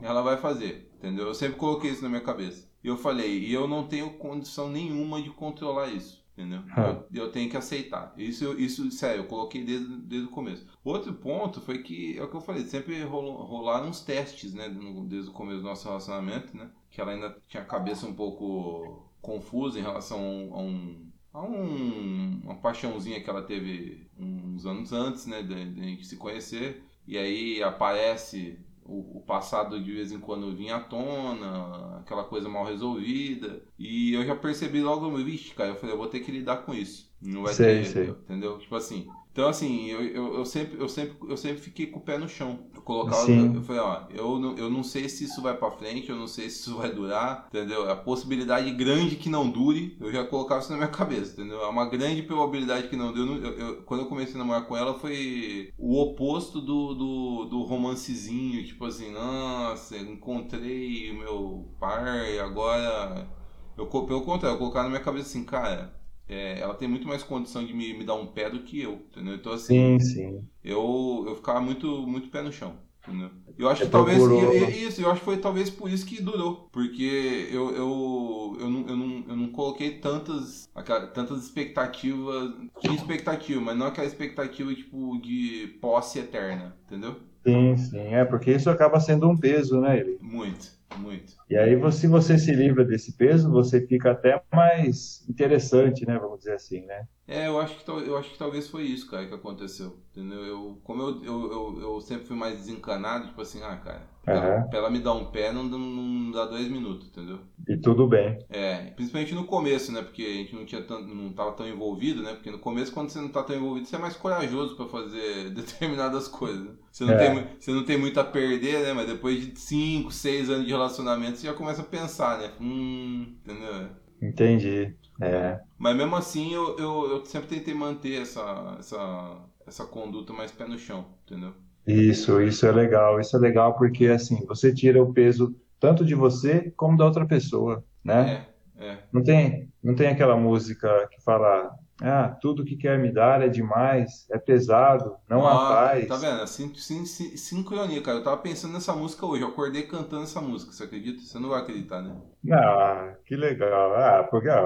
ela vai fazer, entendeu? Eu sempre coloquei isso na minha cabeça. E eu falei, e eu não tenho condição nenhuma de controlar isso. Entendeu? Eu, eu, tenho que aceitar. Isso, isso, sério, eu coloquei desde, desde o começo. Outro ponto foi que, é o que eu falei, sempre rolou, rolaram uns testes, né? Desde o começo do nosso relacionamento, né? Que ela ainda tinha a cabeça um pouco confusa em relação a um, a um, uma paixãozinha que ela teve uns anos antes, né? De, de a gente se conhecer. E aí aparece o, o, passado de vez em quando vinha à tona, aquela coisa mal resolvida. E eu já percebi logo, vixe, cara, eu falei, eu vou ter que lidar com isso. Não vai sei, ter, sei. entendeu? Tipo assim. Então assim, eu, eu, eu, sempre, eu, sempre, eu sempre fiquei com o pé no chão. Eu colocava, Sim. eu falei, ó, eu não, eu não sei se isso vai para frente, eu não sei se isso vai durar, entendeu? A possibilidade grande que não dure, eu já colocava isso na minha cabeça, entendeu? É uma grande probabilidade que não dure. Eu, eu, quando eu comecei a namorar com ela foi o oposto do, do, do romancezinho, tipo assim, nossa, encontrei o meu pai, agora. Eu, pelo contrário, eu colocava na minha cabeça assim, cara, é, ela tem muito mais condição de me, me dar um pé do que eu, entendeu? Então, assim, sim, sim. Eu, eu ficava muito, muito pé no chão, entendeu? Eu acho que talvez. Procurou... Isso, eu acho que foi talvez por isso que durou. Porque eu, eu, eu, não, eu, não, eu não coloquei tantas, tantas expectativas. Tinha expectativa, mas não aquela expectativa tipo de posse eterna, entendeu? Sim, sim. É, porque isso acaba sendo um peso, né, ele? Muito. Muito. E aí, se você se livra desse peso, você fica até mais interessante, né? Vamos dizer assim, né? É, eu acho que, eu acho que talvez foi isso, cara, que aconteceu. Entendeu? Eu, como eu, eu, eu, eu sempre fui mais desencanado, tipo assim, ah, cara, uhum. pra ela me dar um pé não, não dá dois minutos, entendeu? E tudo bem. É, principalmente no começo, né? Porque a gente não tinha tanto, não tava tão envolvido, né? Porque no começo, quando você não tá tão envolvido, você é mais corajoso para fazer determinadas coisas. Né? Você não, é. tem, você não tem muito a perder, né? Mas depois de 5, 6 anos de relacionamento, você já começa a pensar, né? Hum, entendeu? Entendi. É. Mas mesmo assim, eu, eu, eu sempre tentei manter essa, essa, essa conduta mais pé no chão, entendeu? Isso, isso é legal. Isso é legal porque, assim, você tira o peso tanto de você como da outra pessoa, né? É, é. Não tem, não tem aquela música que fala ah, tudo que quer me dar é demais, é pesado, não ah, há paz. Tá vendo? Sin, sin, sin, sincronia, cara. Eu tava pensando nessa música hoje, eu acordei cantando essa música, você acredita? Você não vai acreditar, né? Ah, que legal. Ah, porque a,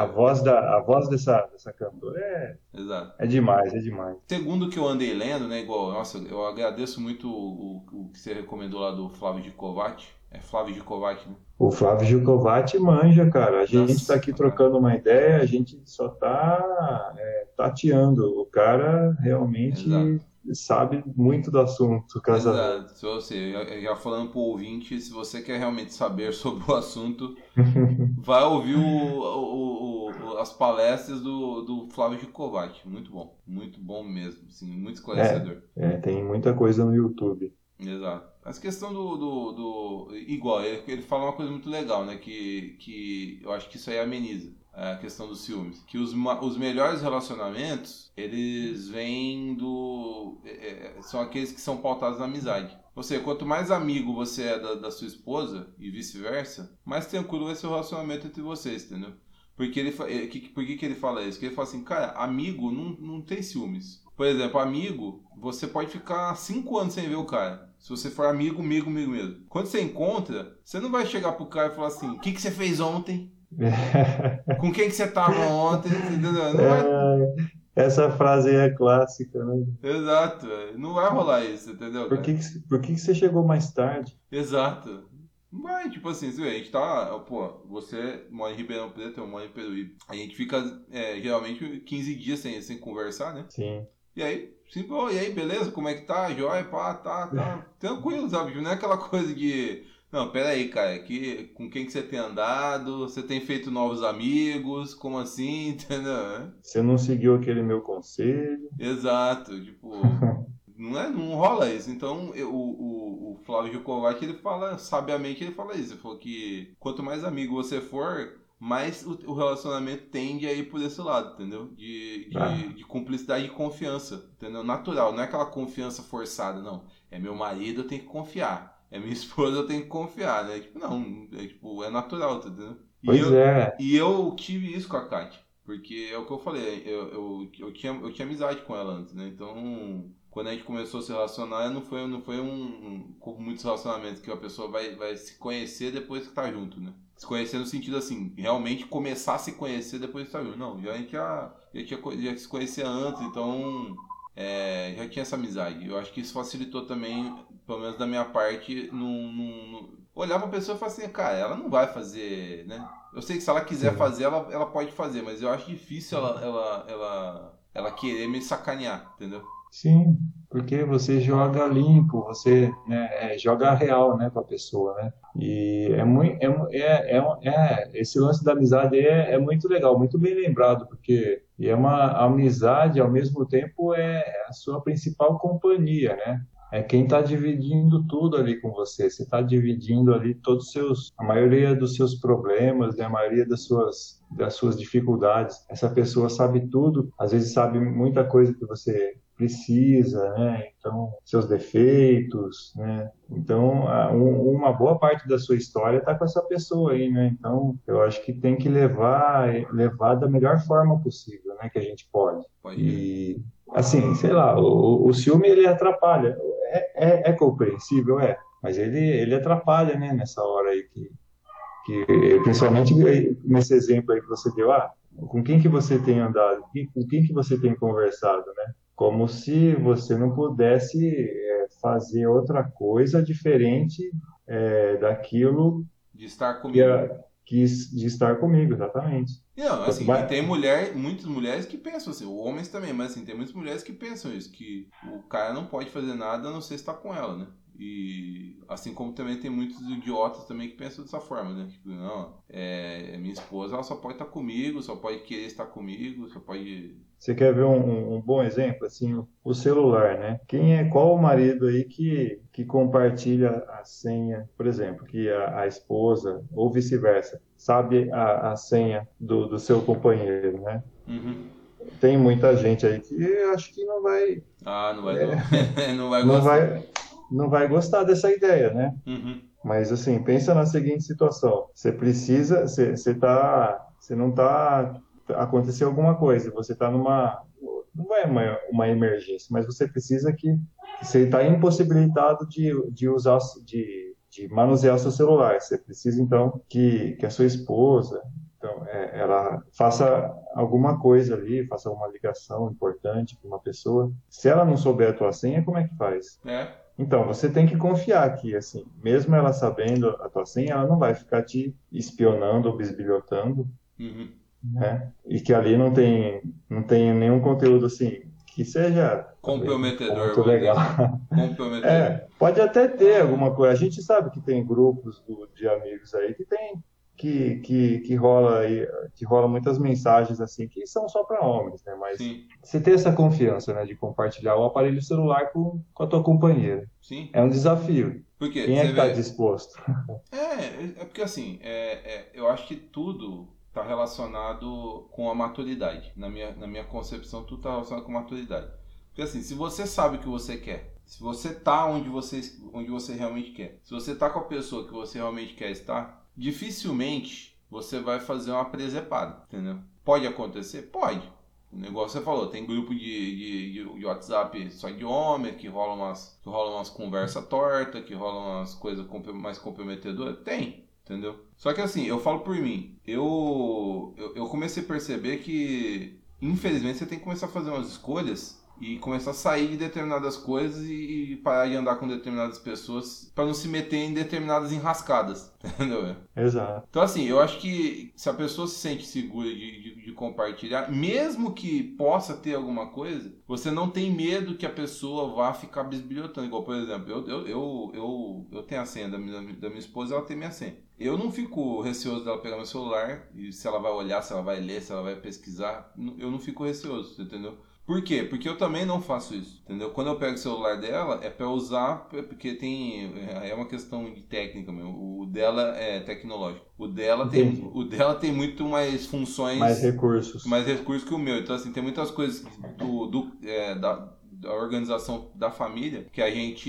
a voz, da, a voz dessa, dessa cantora é, Exato. é demais, é demais. Segundo que eu andei lendo, né, igual, nossa, eu agradeço muito o, o, o que você recomendou lá do Flávio de Kovac. É Flávio Gilcovati, né? O Flávio Gilcovati manja, cara. A gente está aqui trocando uma ideia, a gente só está é, tateando. O cara realmente Exato. sabe muito do assunto. Casa... Exato. Se você, já falando para o ouvinte, se você quer realmente saber sobre o assunto, vai ouvir o, o, o, as palestras do, do Flávio Gilcovati. Muito bom. Muito bom mesmo. Assim, muito esclarecedor. É, é, tem muita coisa no YouTube. Exato. Essa questão do. do, do igual, ele, ele fala uma coisa muito legal, né? Que, que eu acho que isso aí ameniza a questão dos ciúmes. Que os, os melhores relacionamentos, eles vêm do. É, é, são aqueles que são pautados na amizade. Ou seja, quanto mais amigo você é da, da sua esposa e vice-versa, mais tranquilo vai ser o relacionamento entre vocês, entendeu? Porque ele, é, por que, que ele fala isso? Porque ele fala assim, cara, amigo não, não tem ciúmes. Por exemplo, amigo, você pode ficar cinco anos sem ver o cara. Se você for amigo, amigo, amigo mesmo. Quando você encontra, você não vai chegar pro cara e falar assim: o que, que você fez ontem? Com quem que você tava ontem? Entendeu? Não vai... É, essa frase aí é clássica, né? Exato, não vai rolar isso, entendeu? Por que, que, por que, que você chegou mais tarde? Exato. Mas, tipo assim, a gente tá. Pô, você mora em Ribeirão Preto, eu moro em Peruíbe. A gente fica é, geralmente 15 dias sem, sem conversar, né? Sim. E aí, Sim, oh, e aí, beleza? Como é que tá? Joia, pá, tá, tá. Tranquilo, sabe? Não é aquela coisa de. Não, pera aí, cara, que, com quem que você tem andado? Você tem feito novos amigos? Como assim? Entendeu? Você não seguiu aquele meu conselho? Exato, tipo. não, é, não rola isso. Então, eu, o, o, Flávio Gilcovac, ele fala, sabiamente, ele fala isso. Ele falou que quanto mais amigo você for, mais o, o, relacionamento tende a ir por esse lado, entendeu? De, de, ah. de, cumplicidade e confiança, entendeu? Natural, não é aquela confiança forçada, não. É meu marido, eu tenho que confiar. É minha esposa, eu tenho que confiar, né? Tipo, não, é, tipo, é natural, entendeu? E pois eu, é. E eu tive isso com a Kátia, porque é o que eu falei, eu, eu, eu, tinha, eu tinha amizade com ela antes, né? Então, quando a gente começou a se relacionar, não foi, não foi um, um como muitos relacionamentos que a pessoa vai, vai se conhecer depois que tá junto, né? Se conhecer no sentido assim, realmente começar a se conhecer depois que tá junto. Não, já a gente já, já tinha já se conhecia antes, então é, já tinha essa amizade. Eu acho que isso facilitou também, pelo menos da minha parte, no, no... olhar pra pessoa e falar assim, cara, ela não vai fazer, né? Eu sei que se ela quiser fazer, ela, ela pode fazer, mas eu acho difícil ela, ela, ela, ela querer me sacanear, entendeu? Sim, porque você joga limpo, você né, é, joga real, né, para a pessoa, né? E é muito, é, é, é, é, esse lance da amizade é, é muito legal, muito bem lembrado, porque é uma amizade ao mesmo tempo é a sua principal companhia, né? é quem está dividindo tudo ali com você. Você está dividindo ali todos os seus, a maioria dos seus problemas, né? a maioria das suas, das suas dificuldades. Essa pessoa sabe tudo, às vezes sabe muita coisa que você precisa, né? Então, seus defeitos, né? Então, uma boa parte da sua história está com essa pessoa aí, né? Então, eu acho que tem que levar, levar da melhor forma possível, né? Que a gente pode. pode e, assim, sei lá, o, o ciúme ele atrapalha. É, é, é, compreensível, é. Mas ele, ele atrapalha, né? Nessa hora aí que, que, principalmente nesse exemplo aí que você deu, ah, com quem que você tem andado, com quem que você tem conversado, né? Como se você não pudesse é, fazer outra coisa diferente é, daquilo de estar comigo. Que, que, de estar comigo, exatamente. Não, assim, Mas... tem mulher, muitas mulheres que pensam assim, homens também, mas assim, tem muitas mulheres que pensam isso, que o cara não pode fazer nada a não ser estar com ela, né? E assim como também tem muitos idiotas também que pensam dessa forma, né? Tipo, não, é, minha esposa ela só pode estar comigo, só pode querer estar comigo, só pode. Você quer ver um, um bom exemplo? Assim, o celular, né? Quem é qual o marido aí que, que compartilha a senha, por exemplo, que a, a esposa ou vice-versa sabe a, a senha do, do seu companheiro, né? Uhum. Tem muita gente aí que acho que não vai. Ah, não vai. É, não vai gostar. Não vai, não vai gostar dessa ideia, né? Uhum. Mas assim, pensa na seguinte situação: você precisa, você, você tá, você não tá, aconteceu alguma coisa, você está numa, não é uma, uma emergência, mas você precisa que você está impossibilitado de, de usar, de, de manusear seu celular. Você precisa então que, que a sua esposa, então, é, ela faça alguma coisa ali, faça uma ligação importante para uma pessoa. Se ela não souber a tua senha, como é que faz? É. Então, você tem que confiar que, assim, mesmo ela sabendo a tua senha, ela não vai ficar te espionando ou bisbilhotando, uhum. né? E que ali não tem, não tem nenhum conteúdo, assim, que seja... Comprometedor. Muito legal. Comprometedor. É, pode até ter alguma coisa. A gente sabe que tem grupos do, de amigos aí que tem que, que, que rola aí, que rola muitas mensagens assim que são só para homens, né? Mas Sim. você ter essa confiança, né, de compartilhar o aparelho celular com, com a tua companheira. Sim. É um desafio. Por quê? Quem é que está disposto? É, é porque assim, é, é, eu acho que tudo está relacionado com a maturidade. Na minha, na minha concepção, tudo está relacionado com maturidade. Porque assim, se você sabe o que você quer, se você tá onde você, onde você realmente quer, se você tá com a pessoa que você realmente quer estar, dificilmente você vai fazer uma presepada, entendeu? Pode acontecer? Pode. O negócio você falou, tem grupo de, de, de, WhatsApp só de homem, que rola umas, que rola umas conversas tortas, que rola umas coisas mais comprometedoras. Tem, entendeu? Só que assim, eu falo por mim, eu, eu, eu comecei a perceber que, infelizmente, você tem que começar a fazer umas escolhas e começar a sair de determinadas coisas e, parar de andar com determinadas pessoas para não se meter em determinadas enrascadas, entendeu? Exato. Então assim, eu acho que se a pessoa se sente segura de, de, de, compartilhar, mesmo que possa ter alguma coisa, você não tem medo que a pessoa vá ficar bisbilhotando, igual por exemplo, eu, eu, eu, eu, eu tenho a senha da minha, da minha esposa, ela tem minha senha. Eu não fico receoso dela pegar meu celular e se ela vai olhar, se ela vai ler, se ela vai pesquisar, eu não fico receoso, entendeu? Por quê? Porque eu também não faço isso, entendeu? Quando eu pego o celular dela, é para usar, porque tem. É uma questão de técnica mesmo. O dela é tecnológico. O dela, tem, o dela tem muito mais funções. Mais recursos. Mais recursos que o meu. Então, assim, tem muitas coisas do, do é, da, da organização da família que a gente.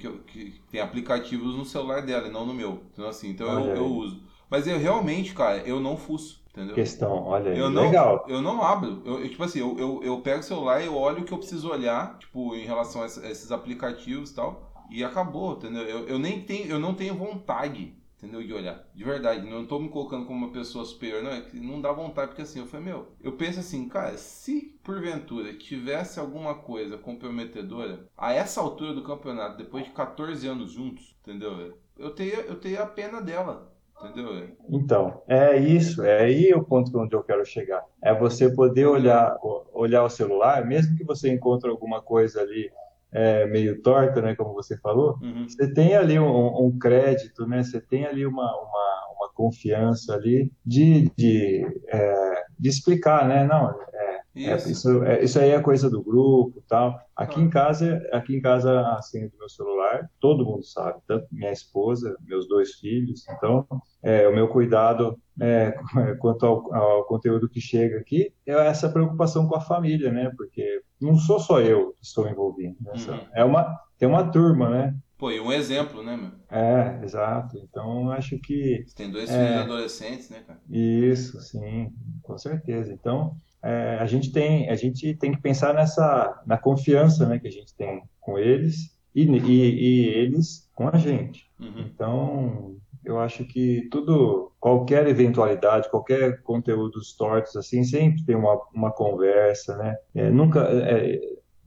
Que, que, tem aplicativos no celular dela e não no meu. Então, assim, então eu, eu uso. Mas eu realmente, cara, eu não fuço. Entendeu? Questão, olha aí, eu não, legal. Eu não abro. Eu, eu, tipo assim, eu, eu, eu pego o celular e eu olho o que eu preciso olhar, tipo, em relação a esses aplicativos e tal, e acabou, entendeu? Eu, eu nem tenho, eu não tenho vontade, entendeu, de olhar. De verdade, não tô me colocando como uma pessoa superior, não, é que não dá vontade, porque assim, eu falei, meu, eu penso assim, cara, se porventura tivesse alguma coisa comprometedora, a essa altura do campeonato, depois de 14 anos juntos, entendeu? Eu teria, eu teria a pena dela, Entendeu? Então, é isso, é aí o ponto onde eu quero chegar. É você poder olhar, olhar o celular, mesmo que você encontre alguma coisa ali é, meio torta, né, como você falou, uhum. você tem ali um, um, crédito, né, você tem ali uma, uma, uma confiança ali de, de, é, de explicar, né, não, é, isso. É, isso, é, isso aí é coisa do grupo tal. Aqui ah. em casa, aqui em casa a senha do meu celular, todo mundo sabe, tanto minha esposa, meus dois filhos. Então, é, o meu cuidado é, quanto ao, ao, conteúdo que chega aqui é essa preocupação com a família, né? Porque não sou só eu que estou envolvido. Nessa, uhum. É uma tem uma turma, né? Pô, e um exemplo, né, meu? É, exato. Então, acho que. Você tem dois é, filhos adolescentes, né, cara? Isso, sim, com certeza. Então, é, a gente tem a gente tem que pensar nessa na confiança né, que a gente tem com eles e, e, e eles com a gente. Uhum. Então eu acho que tudo qualquer eventualidade qualquer conteúdos tortos assim sempre tem uma, uma conversa né é, nunca é,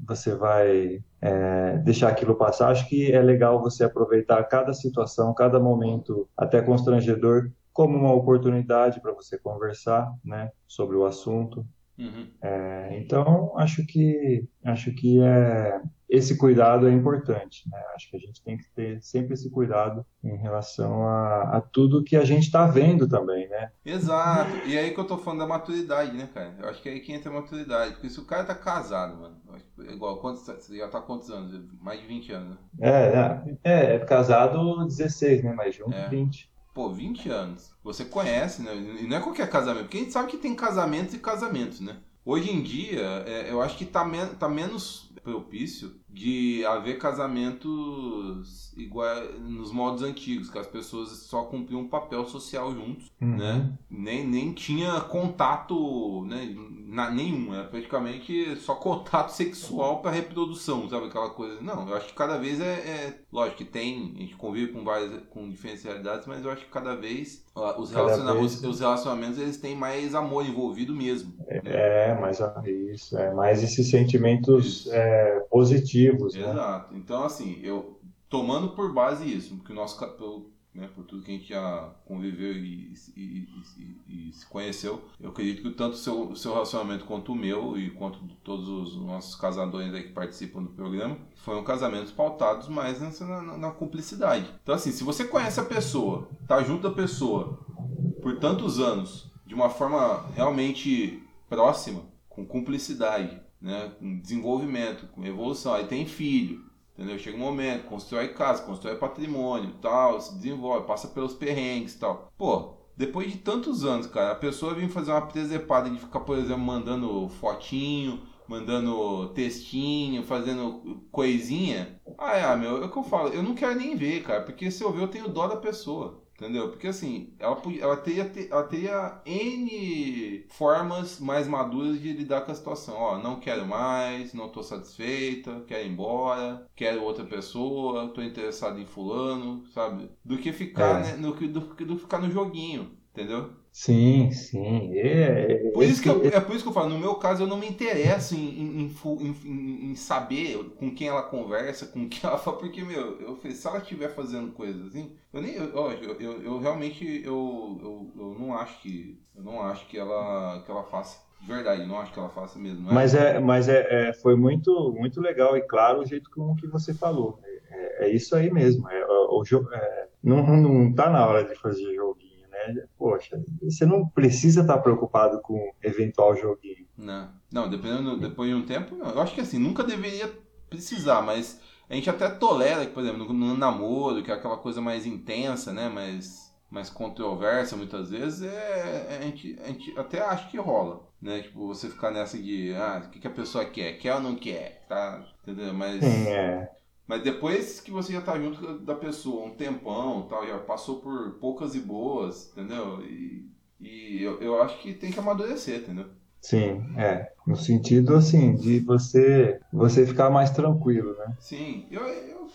você vai é, deixar aquilo passar acho que é legal você aproveitar cada situação cada momento até constrangedor como uma oportunidade para você conversar né sobre o assunto Uhum. É, então, acho que, acho que é, esse cuidado é importante. Né? Acho que a gente tem que ter sempre esse cuidado em relação a, a tudo que a gente está vendo também, né? Exato. E aí que eu tô falando da maturidade, né, cara? Eu acho que é aí que entra a maturidade. Porque se o cara tá casado, mano, igual, quantos, você já tá quantos anos? Mais de 20 anos, né? É, é, é casado 16, né? Mais junto é. 20 pô, 20 anos. Você conhece, né? E não é qualquer casamento, porque a gente sabe que tem casamentos e casamentos, né? Hoje em dia, é, eu acho que tá, tá menos propício de haver casamentos igual nos modos antigos, que as pessoas só cumpriam um papel social juntos, uhum. né? Nem, nem tinha contato né, na, nenhum, era praticamente só contato sexual para reprodução, sabe aquela coisa? Não, eu acho que cada vez é, é, lógico que tem, a gente convive com várias com diferencialidades, mas eu acho que cada vez os, relacionamentos, vez... os relacionamentos eles têm mais amor envolvido mesmo. É, né? é mais isso, é mais esses sentimentos é, positivos. Né? Exato. Né? Então assim, eu tomando por base isso, porque o nosso né, por tudo que a gente já conviveu e, e, e, e se conheceu, eu acredito que tanto o seu, seu relacionamento quanto o meu e quanto todos os nossos casadores aí que participam do programa foram casamentos pautados mais nessa, na, na, cumplicidade. Então, assim, se você conhece a pessoa, tá junto da pessoa por tantos anos, de uma forma realmente próxima, com cumplicidade, né, com desenvolvimento, com evolução, aí tem filho, Entendeu? Chega um momento, constrói casa, constrói patrimônio, tal, se desenvolve, passa pelos perrengues tal. Pô, depois de tantos anos, cara, a pessoa vem fazer uma presepada de ficar, por exemplo, mandando fotinho, mandando textinho, fazendo coisinha. Ah, é, meu, é o que eu falo, eu não quero nem ver, cara, porque se eu ver eu tenho dó da pessoa. Entendeu? Porque assim, ela, ela, teria, ela teria N formas mais maduras de lidar com a situação. Ó, não quero mais, não estou satisfeita, quero ir embora, quero outra pessoa, estou interessado em fulano, sabe? Do que ficar, é. né, do, do, do ficar no joguinho, entendeu? Sim, sim. É, é, por isso que eu, é por isso que eu falo, no meu caso, eu não me interesso em, em, em, em, saber com quem ela conversa, com quem ela fala, porque, meu, eu, se ela estiver fazendo coisas assim, eu nem. Eu, eu, eu, eu realmente eu, eu, eu não acho que. Eu não acho que ela, que ela faça. De verdade, não acho que ela faça mesmo. É? Mas, é, mas é, é, foi muito, muito legal e claro o jeito como que você falou. É, é isso aí mesmo. É, o, o, é, não, não tá na hora de fazer jogo né? Poxa, você não precisa estar preocupado com eventual joguinho. Não, não dependendo, depois de um tempo, não. eu acho que assim, nunca deveria precisar, mas a gente até tolera, por exemplo, no, namoro, que é aquela coisa mais intensa, né? Mais, mais controversa muitas vezes, é, a, gente, a gente até acha que rola, né? Tipo, você ficar nessa de, ah, o que, que a pessoa quer? Quer ou não quer? Tá? Entendeu? Mas. É. Mas depois que você já tá junto da pessoa um tempão, tal, já passou por poucas e boas, entendeu? E, e eu, eu acho que tem que amadurecer, entendeu? Sim, é. No sentido, assim, de você você ficar mais tranquilo, né? Sim. Eu, eu,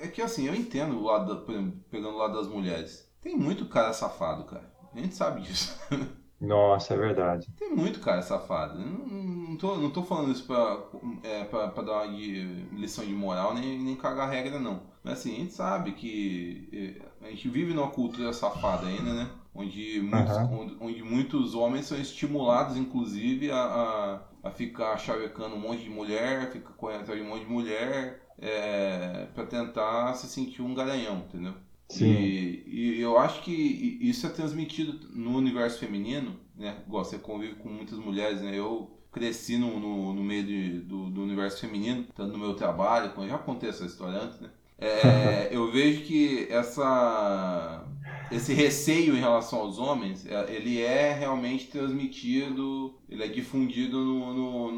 é que, assim, eu entendo o lado, da, pegando o lado das mulheres. Tem muito cara safado, cara. A gente sabe disso. Nossa, é verdade. Tem muito cara safado. Não, não, tô, não tô falando isso pra, é, pra, pra dar uma lição de moral nem, nem cagar regra, não. Mas assim, a gente sabe que é, a gente vive numa cultura safada ainda, né? Onde muitos, uhum. onde, onde, muitos homens são estimulados, inclusive, a, a, a, ficar chavecando um monte de mulher, ficar correndo atrás de um monte de mulher, é, pra tentar se sentir um garanhão, entendeu? Sim. E, e, eu acho que isso é transmitido no universo feminino, né? Você convive com muitas mulheres, né? Eu cresci no, no, no meio de, do, do, universo feminino, tanto no meu trabalho, como já contei essa história antes, né? É, eu vejo que essa, esse receio em relação aos homens, é, ele é realmente transmitido, ele é difundido no, no,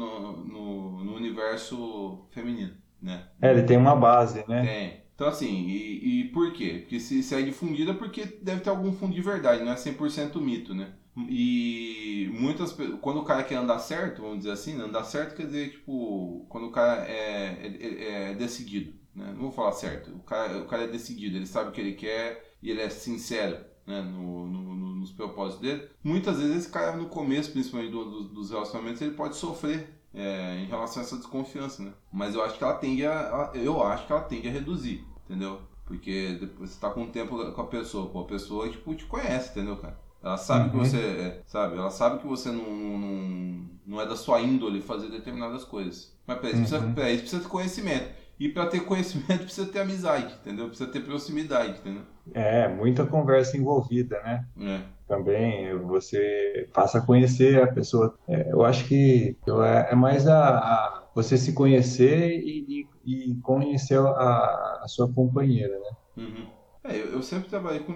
no, no universo feminino, né? É, ele tem uma base, né? Tem. Então, assim, e, e por quê? Porque se, se é difundida, porque deve ter algum fundo de verdade, não é 100% mito, né? E muitas quando o cara quer andar certo, vamos dizer assim, né? andar certo quer dizer, tipo, quando o cara é, é, é decidido, né? Não vou falar certo, o cara, o cara é decidido, ele sabe o que ele quer e ele é sincero. Né, no, no, nos propósitos dele. Muitas vezes esse cara no começo, principalmente do, do, dos relacionamentos, ele pode sofrer é, em relação a essa desconfiança, né? Mas eu acho que ela tende a, eu acho que ela tende a reduzir entendeu? Porque depois você tá com um tempo com a pessoa, pô, a pessoa tipo, te conhece, entendeu, cara? Ela sabe uhum. que você é, sabe? Ela sabe que você não, não, não é da sua índole fazer determinadas coisas. Mas pra isso, uhum. precisa, pra isso precisa ter conhecimento. E para ter conhecimento precisa ter amizade, entendeu? Precisa ter proximidade, entendeu? É, muita conversa envolvida, né? É. Também você passa a conhecer a pessoa. É, eu acho que é, é mais a, a você se conhecer e, e, e conhecer a, a, sua companheira, né? Uhum. É, eu, eu, sempre trabalhei com,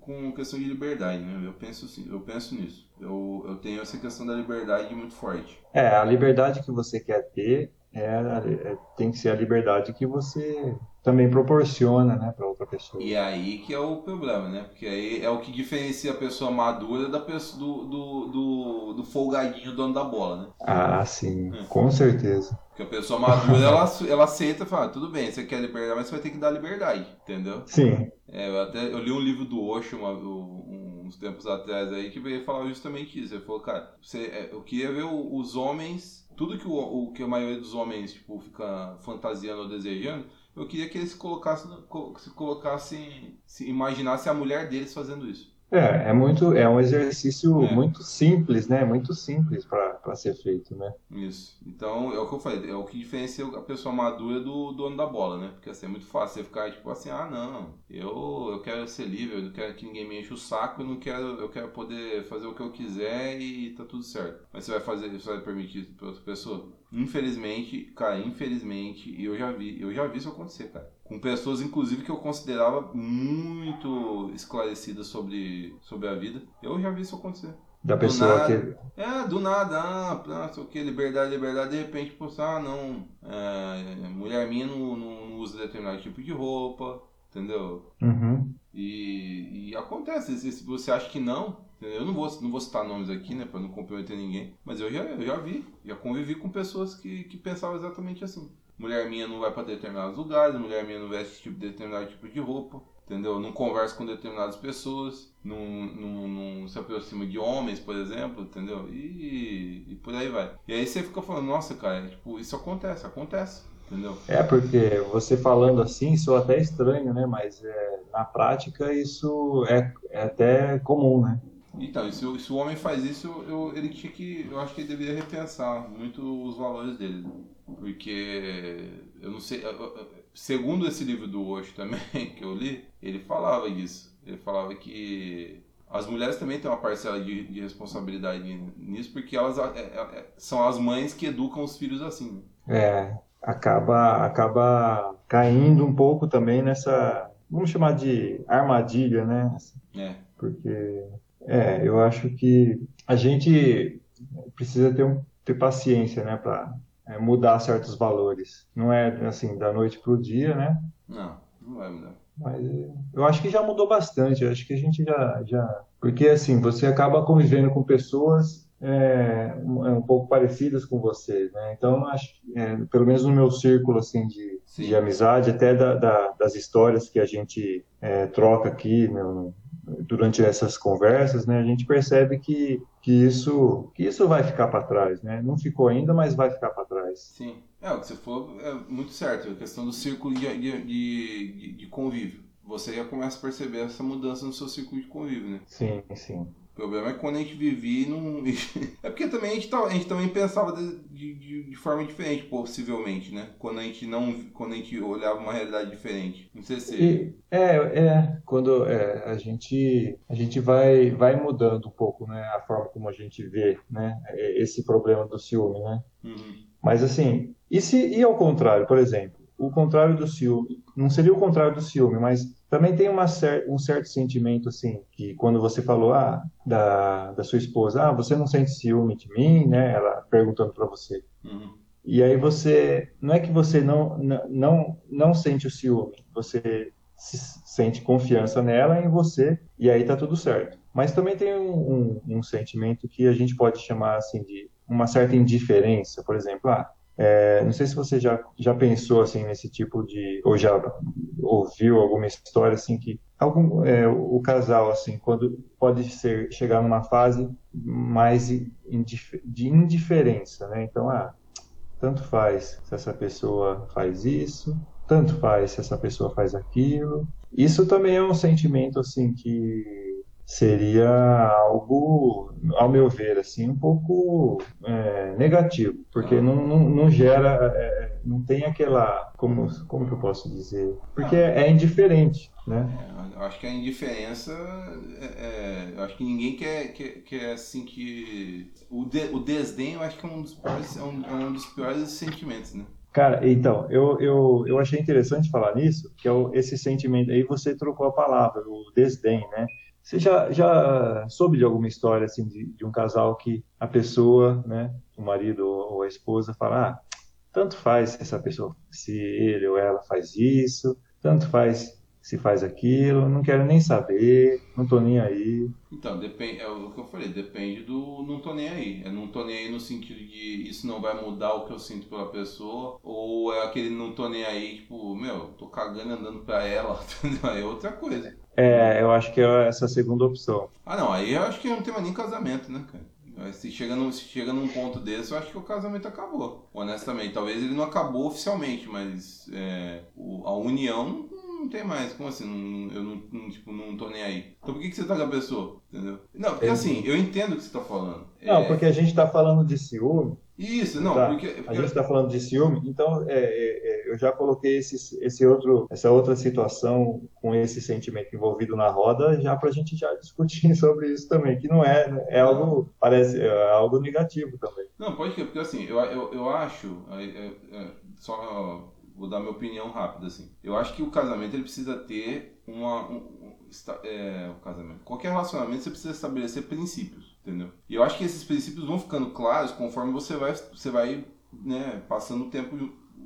com questão de liberdade, né? Eu penso, assim, eu penso nisso. Eu, eu tenho essa questão da liberdade muito forte. É, a liberdade que você quer ter é, é tem que ser a liberdade que você também proporciona, né, para outra pessoa. E aí que é o problema, né? Porque aí é o que diferencia a pessoa madura da pessoa, do, do, do, do folgadinho dono da bola, né? Ah, sim, é. com certeza. Porque a pessoa madura, ela, ela aceita e fala, tudo bem, você quer liberdade, mas você vai ter que dar liberdade, entendeu? Sim. É, eu até eu li um livro do Osho uma, uns tempos atrás aí que veio falar justamente isso. Ele falou, cara, você, é, eu queria ver os homens, tudo que, o, o, que a maioria dos homens tipo, fica fantasiando ou desejando, eu queria que eles colocassem, se colocassem, se imaginassem a mulher deles fazendo isso. É, é muito, é um exercício é. muito simples, né? Muito simples para ser feito, né? Isso. Então, é o que eu falei, é o que diferencia a pessoa madura do dono da bola, né? Porque assim, é muito fácil você ficar tipo assim, ah, não, eu, eu quero ser livre, eu não quero que ninguém me enche o saco, eu não quero, eu quero poder fazer o que eu quiser e tá tudo certo. Mas você vai fazer, você vai permitir isso pra outra pessoa? Infelizmente, cara, infelizmente, e eu já vi, eu já vi isso acontecer, cara com pessoas, inclusive, que eu considerava muito esclarecidas sobre, sobre a vida. Eu já vi isso acontecer. Da pessoa nada, que. É, do nada, ah, não sei o que, liberdade, liberdade, de repente, pô, ah, não, é, mulher minha não, não usa determinado tipo de roupa, entendeu? Uhum. E, e acontece, se você acha que não, eu não vou, não vou citar nomes aqui, né, pra não comprometer ninguém, mas eu já, eu já vi, já convivi com pessoas que, que pensavam exatamente assim. Mulher minha não vai para determinados lugares, mulher minha não veste tipo, determinado tipo de roupa, entendeu? Não conversa com determinadas pessoas, não, não, não se aproxima de homens, por exemplo, entendeu? E, e por aí vai. E aí você fica falando, nossa, cara, tipo, isso acontece, acontece. Entendeu? É, porque você falando assim, soa até estranho, né? Mas é, na prática isso é, é até comum, né? Então, se, se, o homem faz isso, eu, ele tinha que. Eu acho que ele deveria repensar muito os valores dele. Porque eu não sei. Segundo esse livro do Osho também, que eu li, ele falava disso. Ele falava que as mulheres também têm uma parcela de, de responsabilidade nisso, porque elas é, é, é são as mães que educam os filhos assim. É, acaba, acaba caindo um pouco também nessa, vamos chamar de armadilha, né? É. Porque, é, eu acho que a gente precisa ter, um, ter paciência, né, para é, mudar certos valores. Não é assim da noite para o dia, né? Não, não vai mudar. Mas eu acho que já mudou bastante. Eu acho que a gente já, já, porque assim você acaba convivendo com pessoas é, um, é, pouco parecidas com você, né? Então acho, é, pelo menos no meu círculo assim de, de amizade, até da, da, das histórias que a gente é, troca aqui no, durante essas conversas, né, a gente percebe que, que, isso, que isso vai ficar para trás. Né? Não ficou ainda, mas vai ficar para trás. Sim. É, o que você falou é muito certo. A questão do círculo de, de, de, de convívio. Você já começa a perceber essa mudança no seu círculo de convívio, né? Sim, sim. O problema é quando a gente vivia não. é porque também a gente, tá, a gente também pensava de, de, de, forma diferente, possivelmente, né? Quando a gente não. Quando a gente olhava uma realidade diferente. Não sei se. E, é, é. Quando é, a gente, a gente vai, vai mudando um pouco, né? A forma como a gente vê, né? Esse problema do ciúme, né? Uhum. Mas assim, e se e ao contrário, por exemplo, o contrário do ciúme, não seria o contrário do ciúme, mas também tem uma cer um certo sentimento, assim, que quando você falou ah, da, da sua esposa, ah, você não sente ciúme de mim, né? Ela perguntando para você. Uhum. E aí você, não é que você não, não, não sente o ciúme, você sente confiança nela em você e aí tá tudo certo. Mas também tem um, um, um sentimento que a gente pode chamar assim de uma certa indiferença, por exemplo, ah, é, não sei se você já, já pensou assim nesse tipo de ou já ouviu alguma história assim que algum é, o casal assim quando pode ser chegar numa fase mais indif de indiferença, né? Então ah tanto faz se essa pessoa faz isso, tanto faz se essa pessoa faz aquilo. Isso também é um sentimento assim que seria algo, ao meu ver, assim, um pouco é, negativo, porque não, não, não gera, é, não tem aquela, como, como que eu posso dizer? Porque é, é indiferente, né? É, eu acho que a indiferença, é, é, eu acho que ninguém quer, quer, quer assim que o, de, o desdém, eu acho que é um dos piores, é um, é um dos piores sentimentos, né? Cara, então, eu, eu, eu achei interessante falar nisso, que é esse sentimento, aí você trocou a palavra, o desdém, né? Você já, já soube de alguma história assim de, de um casal que a pessoa, né, o marido ou a esposa fala, ah, tanto faz se essa pessoa, se ele ou ela faz isso, tanto faz se faz aquilo, não quero nem saber, não tô nem aí. Então, depende, é o que eu falei, depende do não tô nem aí. É não tô nem aí no sentido de isso não vai mudar o que eu sinto pela pessoa, ou é aquele não tô nem aí, tipo, meu, tô cagando andando pra ela, entendeu? É outra coisa. É, eu acho que é essa segunda opção. Ah, não, aí eu acho que não tem mais nem casamento, né, cara? Se chega, num, se chega num ponto desse, eu acho que o casamento acabou. Honestamente, talvez ele não acabou oficialmente, mas é, o, a união não tem mais. Como assim? Não, eu não, não, tipo, não tô nem aí. Então por que, que você tá com a pessoa? Entendeu? Não, porque assim, eu entendo o que você tá falando. Não, é... porque a gente tá falando de ciúme. Isso, não, tá. porque, porque, A gente tá falando de ciúme, então é, é, é, eu já coloquei esse, esse outro, essa outra situação com esse sentimento envolvido na roda, já pra gente já discutir sobre isso também, que não é, é algo, parece, é algo negativo também. Não, pode ser, porque assim, eu, eu, eu acho, é, é, só vou dar minha opinião rápida assim. Eu acho que o casamento ele precisa ter uma um, é, casamento. Qualquer relacionamento você precisa estabelecer princípios, entendeu? E eu acho que esses princípios vão ficando claros conforme você vai você vai, né, passando o tempo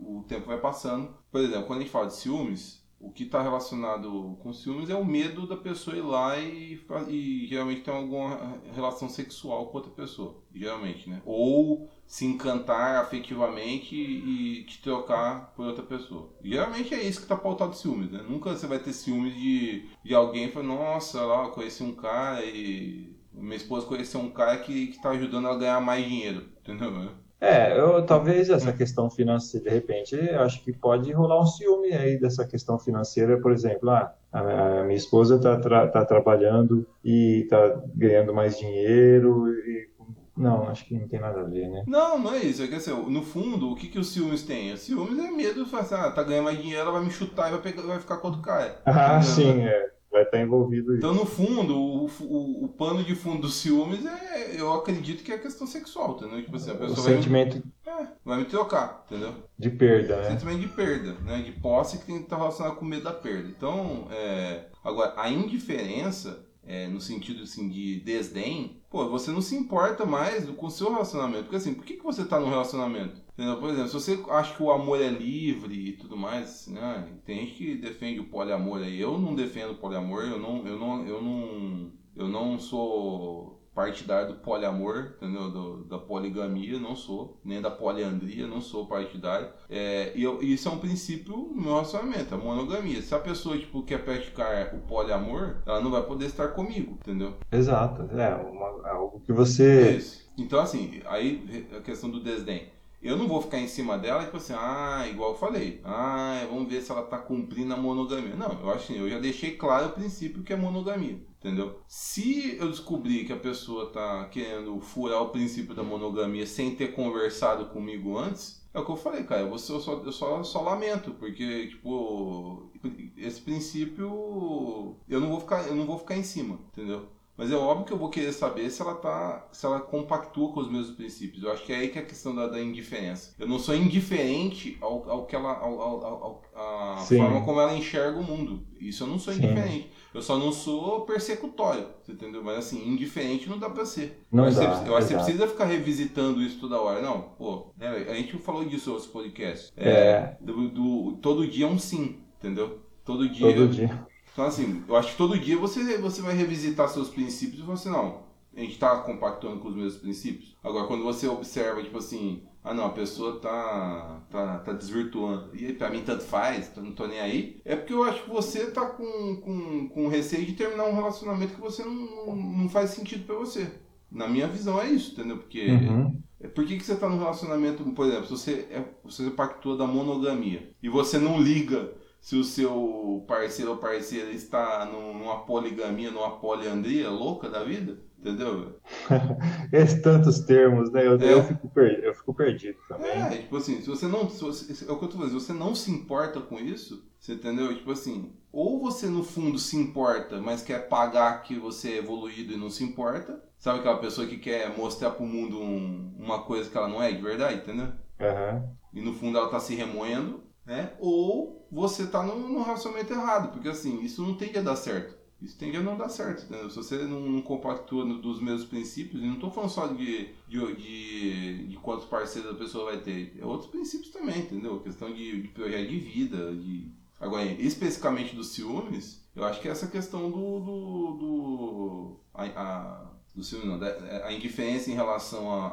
o tempo vai passando. Por exemplo, quando a gente fala de ciúmes, o que está relacionado com ciúmes é o medo da pessoa ir lá e, e geralmente tem alguma relação sexual com outra pessoa, geralmente, né? Ou se encantar afetivamente e te trocar por outra pessoa. Geralmente é isso que está pautado ciúmes, né? Nunca você vai ter ciúmes de, de alguém e falar, nossa, lá, eu conheci um cara e minha esposa conheceu um cara que, que tá ajudando ela a ganhar mais dinheiro, entendeu? É, eu, talvez essa questão financeira, de repente, acho que pode rolar um ciúme aí dessa questão financeira, por exemplo, ah, a, minha esposa está tra tá trabalhando e está ganhando mais dinheiro e não, acho que não tem nada a ver, né? Não, não é isso. É que assim, no fundo, o que, que o ciúmes tem? O ciúmes é medo de falar assim, ah, tá ganhando mais dinheiro, ela vai me chutar e vai, pegar, vai ficar com outro cara. Ah, sim, é vai estar envolvido Então, no fundo, o, o, o, pano de fundo dos ciúmes é, eu acredito que é questão sexual, entendeu? Tipo assim, a pessoa o vai sentimento me, é, vai me trocar, entendeu? De perda, né? Sentimento de perda, né? De posse que tem que estar relacionado com medo da perda. Então, é, agora, a indiferença, é, no sentido assim, de desdém, pô, você não se importa mais com o seu relacionamento. Porque assim, por que, que você está num relacionamento? Entendeu? Por exemplo, se você acha que o amor é livre e tudo mais, né? Tem gente que defende o poliamor aí. Eu não defendo o poliamor, eu não, eu não, eu não, eu não sou partidário do poliamor, entendeu? Do, da poligamia, não sou, nem da poliandria, não sou partidário. É, e eu, isso é um princípio no meu relacionamento, a monogamia. Se a pessoa tipo, quer praticar o poliamor, ela não vai poder estar comigo, entendeu? Exato, é uma, algo que você. Isso. Então, assim, aí a questão do desdém. Eu não vou ficar em cima dela e tipo assim, ah, igual eu falei, ah, vamos ver se ela tá cumprindo a monogamia. Não, eu acho assim, eu já deixei claro o princípio que é monogamia, entendeu? Se eu descobrir que a pessoa tá querendo furar o princípio da monogamia sem ter conversado comigo antes, é o que eu falei, cara, eu, só, eu só, só lamento, porque, tipo, esse princípio eu não vou ficar, eu não vou ficar em cima, entendeu? Mas é óbvio que eu vou querer saber se ela tá, se ela compactua com os meus princípios. Eu acho que é aí que é a questão da, da indiferença. Eu não sou indiferente ao, ao que ela, ao, ao, ao a Sim. forma como ela enxerga o mundo. Isso eu não sou Sim. indiferente. Eu só não sou persecutório, entendeu? Mas assim, indiferente não dá pra ser. Não eu dá, acho, eu acho que você precisa ficar revisitando isso toda hora. Não, pô, né, a gente falou disso nos podcasts. É. é do, do, todo dia é um sim, entendeu? Todo dia. Todo dia. Então, assim, eu acho que todo dia você, você vai revisitar seus princípios e você, não, a gente está compactuando com os mesmos princípios. Agora, quando você observa, tipo assim, ah não, a pessoa tá, tá, tá desvirtuando, e pra mim tanto faz, não tô nem aí, é porque eu acho que você tá com, com, com receio de terminar um relacionamento que você não, não, faz sentido para você. Na minha visão é isso, entendeu? Porque. Uhum. É, por que, que você tá num relacionamento, por exemplo, se você, é, você pactua da monogamia e você não liga se o seu parceiro ou parceira está numa poligamia, numa poliandria louca da vida, entendeu? Esses tantos termos, né? Eu, é. eu, fico, perdido, eu fico perdido também. É, tipo assim, se você não. Se você, é o que eu tô falando, se você não se importa com isso, você entendeu? Tipo assim, ou você no fundo se importa, mas quer pagar que você é evoluído e não se importa. Sabe aquela pessoa que quer mostrar pro mundo um, uma coisa que ela não é de verdade, entendeu? Uhum. E no fundo ela tá se remoendo né? Ou você tá num, num relacionamento errado, porque assim, isso não tende a dar certo. Isso tende a não dar certo, entendeu? Se você não, não compactua dos mesmos princípios, e não estou falando só de, de, de, de, quantos parceiros a pessoa vai ter, é outros princípios também, entendeu? Questão de, de projeto de vida, de... Agora, especificamente dos ciúmes, eu acho que é essa questão do... do, do a, a, do ciúme, não, a indiferença em relação a,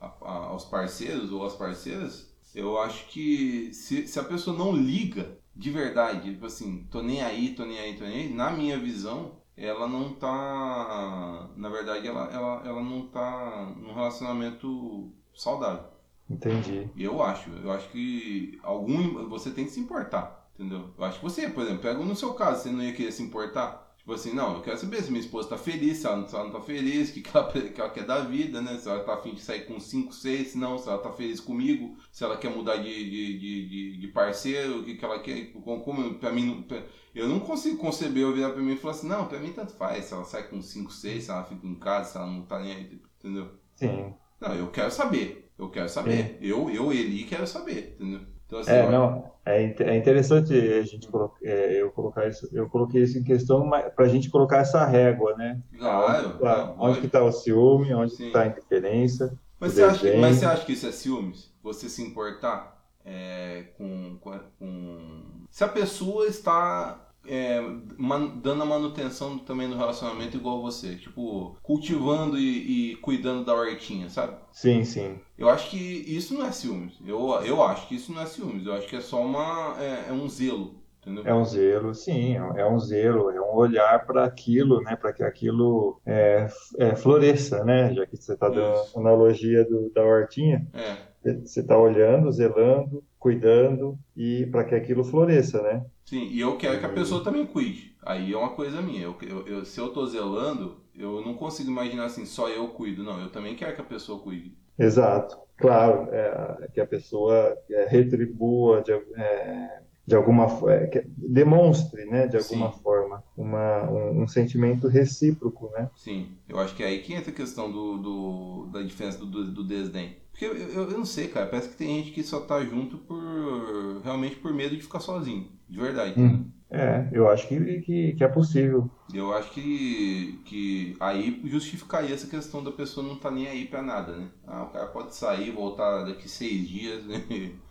a, a, aos parceiros ou às parceiras, eu acho que se, se a pessoa não liga de verdade, tipo assim, tô nem aí, tô nem aí, tô nem aí, na minha visão, ela não tá. Na verdade, ela, ela, ela não tá num relacionamento saudável. Entendi. Eu acho. Eu acho que algum. Você tem que se importar, entendeu? Eu acho que você, por exemplo, pega no seu caso, você não ia querer se importar. Tipo assim, não, eu quero saber se minha esposa tá feliz, se ela não, se ela não tá feliz, o que, que, ela, que ela quer da vida, né? Se ela tá afim de sair com 5, 6, se não, se ela tá feliz comigo, se ela quer mudar de, de, de, de parceiro, o que, que ela quer. Como, como pra mim, pra, eu não consigo conceber eu virar pra mim e falar assim, não, pra mim tanto faz, se ela sai com 5, 6, se ela fica em casa, se ela não tá nem aí, entendeu? Sim. Não, eu quero saber. Eu quero saber. Eu, eu, Eli, quero saber, entendeu? Então, assim, é, não, é, é interessante a gente colocar, é, eu colocar isso, eu coloquei isso em questão para a gente colocar essa régua, né? Claro. Onde, tá, onde que está o ciúme, onde está a indiferença. Mas você, acha, mas você acha que isso é ciúmes? Você se importar? é, com, com, Se a pessoa está é, man, dando a manutenção também do relacionamento igual você, tipo, cultivando e, e, cuidando da hortinha, sabe? Sim, sim. Eu acho que isso não é ciúmes. Eu, eu acho que isso não é ciúmes. Eu acho que é só uma. é, é um zelo. Entendeu? É um zelo, sim, é um zelo, é um olhar para aquilo, né, para que aquilo é, é, floresça, né, já que você está dando a analogia do, da hortinha. É. Você está olhando, zelando, cuidando e para que aquilo floresça, né? Sim, e eu quero que a pessoa também cuide. Aí é uma coisa minha. Eu, eu, eu, se eu estou zelando, eu não consigo imaginar assim, só eu cuido. Não, eu também quero que a pessoa cuide. Exato. Claro, é, que a pessoa é, retribua de, é, de alguma é, demonstre, né, de alguma Sim. forma, uma, um, um, sentimento recíproco, né? Sim, eu acho que é aí que entra a questão do, do da diferença do, do, do desdém. Porque eu, eu, eu, não sei, cara, parece que tem gente que só tá junto por realmente por medo de ficar sozinho, de verdade. Hum. É, eu acho que, que, que, é possível. Eu acho que, que aí justificaria essa questão da pessoa não tá nem aí pra nada, né? Ah, o cara pode sair, voltar daqui seis dias, né?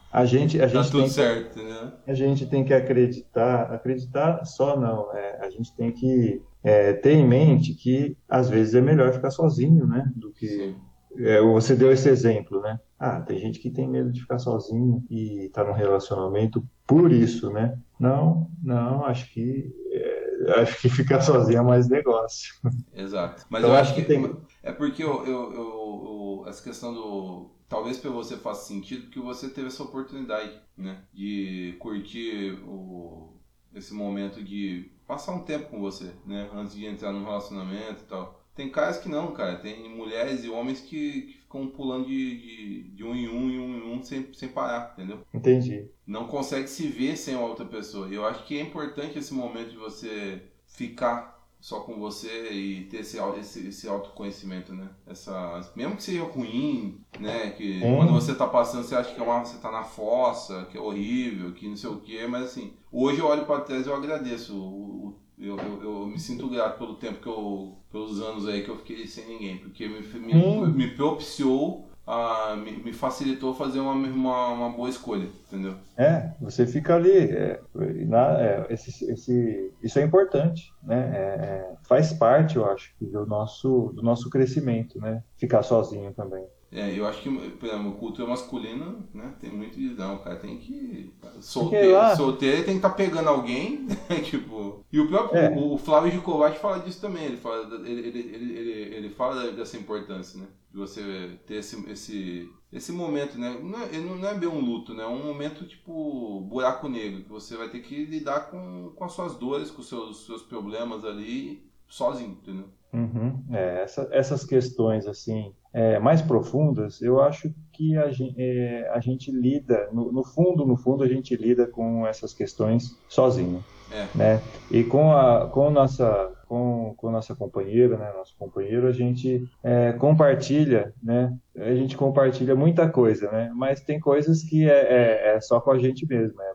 A gente, a tá gente tudo tem certo, que, né? A gente tem que acreditar, acreditar só não, é, a gente tem que é, ter em mente que às vezes é melhor ficar sozinho, né? Do que é, você deu esse exemplo, né? Ah, tem gente que tem medo de ficar sozinho e tá num relacionamento por isso, né? Não, não, acho que é, acho que ficar sozinho é mais negócio. Exato. Mas então, eu acho que, que tem... é porque eu, eu, eu, eu, essa questão do talvez para você faça sentido que você teve essa oportunidade, né? De curtir o, esse momento de passar um tempo com você, né? Antes de entrar num relacionamento e tal. Tem caras que não, cara. Tem mulheres e homens que, que ficam pulando de, de, de, um em um, em um em um, sem, sem parar, entendeu? Entendi. Não consegue se ver sem outra pessoa. E eu acho que é importante esse momento de você ficar só com você e ter esse, esse, esse autoconhecimento, né? Essa, mesmo que seja ruim, né? Que hum. quando você tá passando, você acha que é uma, você tá na fossa, que é horrível, que não sei o quê, mas assim, hoje eu olho para trás e eu agradeço. O, eu, eu, eu, me sinto grato pelo tempo que eu. pelos anos aí que eu fiquei sem ninguém, porque me, me, hum. me propiciou ah, me, me, facilitou fazer uma, uma, uma, boa escolha, entendeu? É, você fica ali. É, na, é, esse, esse, isso é importante, né? É, é faz parte, eu acho, do nosso, do nosso crescimento, né? Ficar sozinho também. É, eu acho que, por exemplo, cultura masculina, né, tem muito isso, não, cara, tem que... Solteiro, solteiro tem que estar tá pegando alguém, né, tipo... E o próprio, é. o Flávio Gicovati fala disso também, ele fala, ele, ele, ele, ele, ele fala dessa importância, né, de você ter esse, esse, esse momento, né, não é, não é bem um luto, né, é um momento, tipo, buraco negro, que você vai ter que lidar com, com as suas dores, com os seus, seus problemas ali, sozinho, entendeu? Uhum. É, essa, essas questões, assim, é, mais profundas, eu acho que a gente, é, a gente lida, no, no, fundo, no fundo, a gente lida com essas questões sozinho. É. Né? E com a com nossa com, com nossa companheira, né, nosso companheiro, a gente é, compartilha, né? A gente compartilha muita coisa, né? Mas tem coisas que é, é, é só com a gente mesmo, né?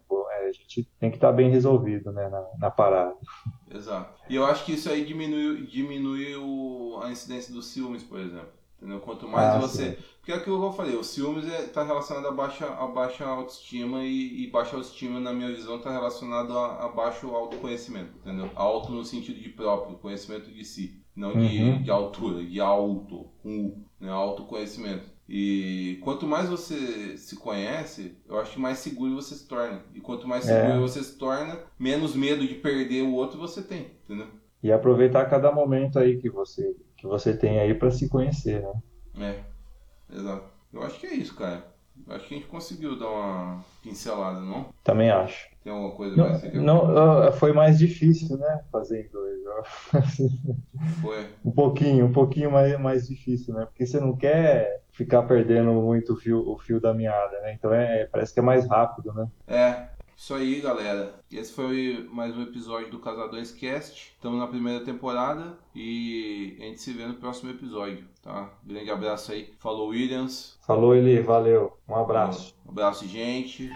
A gente tem que estar tá bem resolvido, né, na, na parada. Exato. E eu acho que isso aí diminui, diminui o, a incidência dos ciúmes, por exemplo. Entendeu? Quanto mais ah, você. Sim. Porque é aquilo que eu falei, o ciúmes está é, tá relacionado a baixa, a baixa autoestima e, e baixa autoestima, na minha visão, está relacionado a, a, baixo autoconhecimento, entendeu? Alto no sentido de próprio, conhecimento de si. Não de, uhum. de altura, de alto, com U, né? Autoconhecimento. E quanto mais você se conhece, eu acho que mais seguro você se torna. E quanto mais seguro é. você se torna, menos medo de perder o outro você tem, entendeu? E aproveitar cada momento aí que você que você tem aí para se conhecer, né? É, exato. Eu acho que é isso, cara. Eu acho que a gente conseguiu dar uma pincelada, não? Também acho. Tem alguma coisa não, mais? Que não, foi mais difícil, né? Fazer em dois. Foi. um pouquinho, um pouquinho mais, mais difícil, né? Porque você não quer ficar perdendo muito o fio, o fio da meada, né? Então é, parece que é mais rápido, né? É, isso aí, galera. Esse foi mais um episódio do Casadores Cast. Estamos na primeira temporada e a gente se vê no próximo episódio, tá? Grande abraço aí. Falou, Williams. Falou, Eli. Valeu. Um abraço. Um abraço, gente.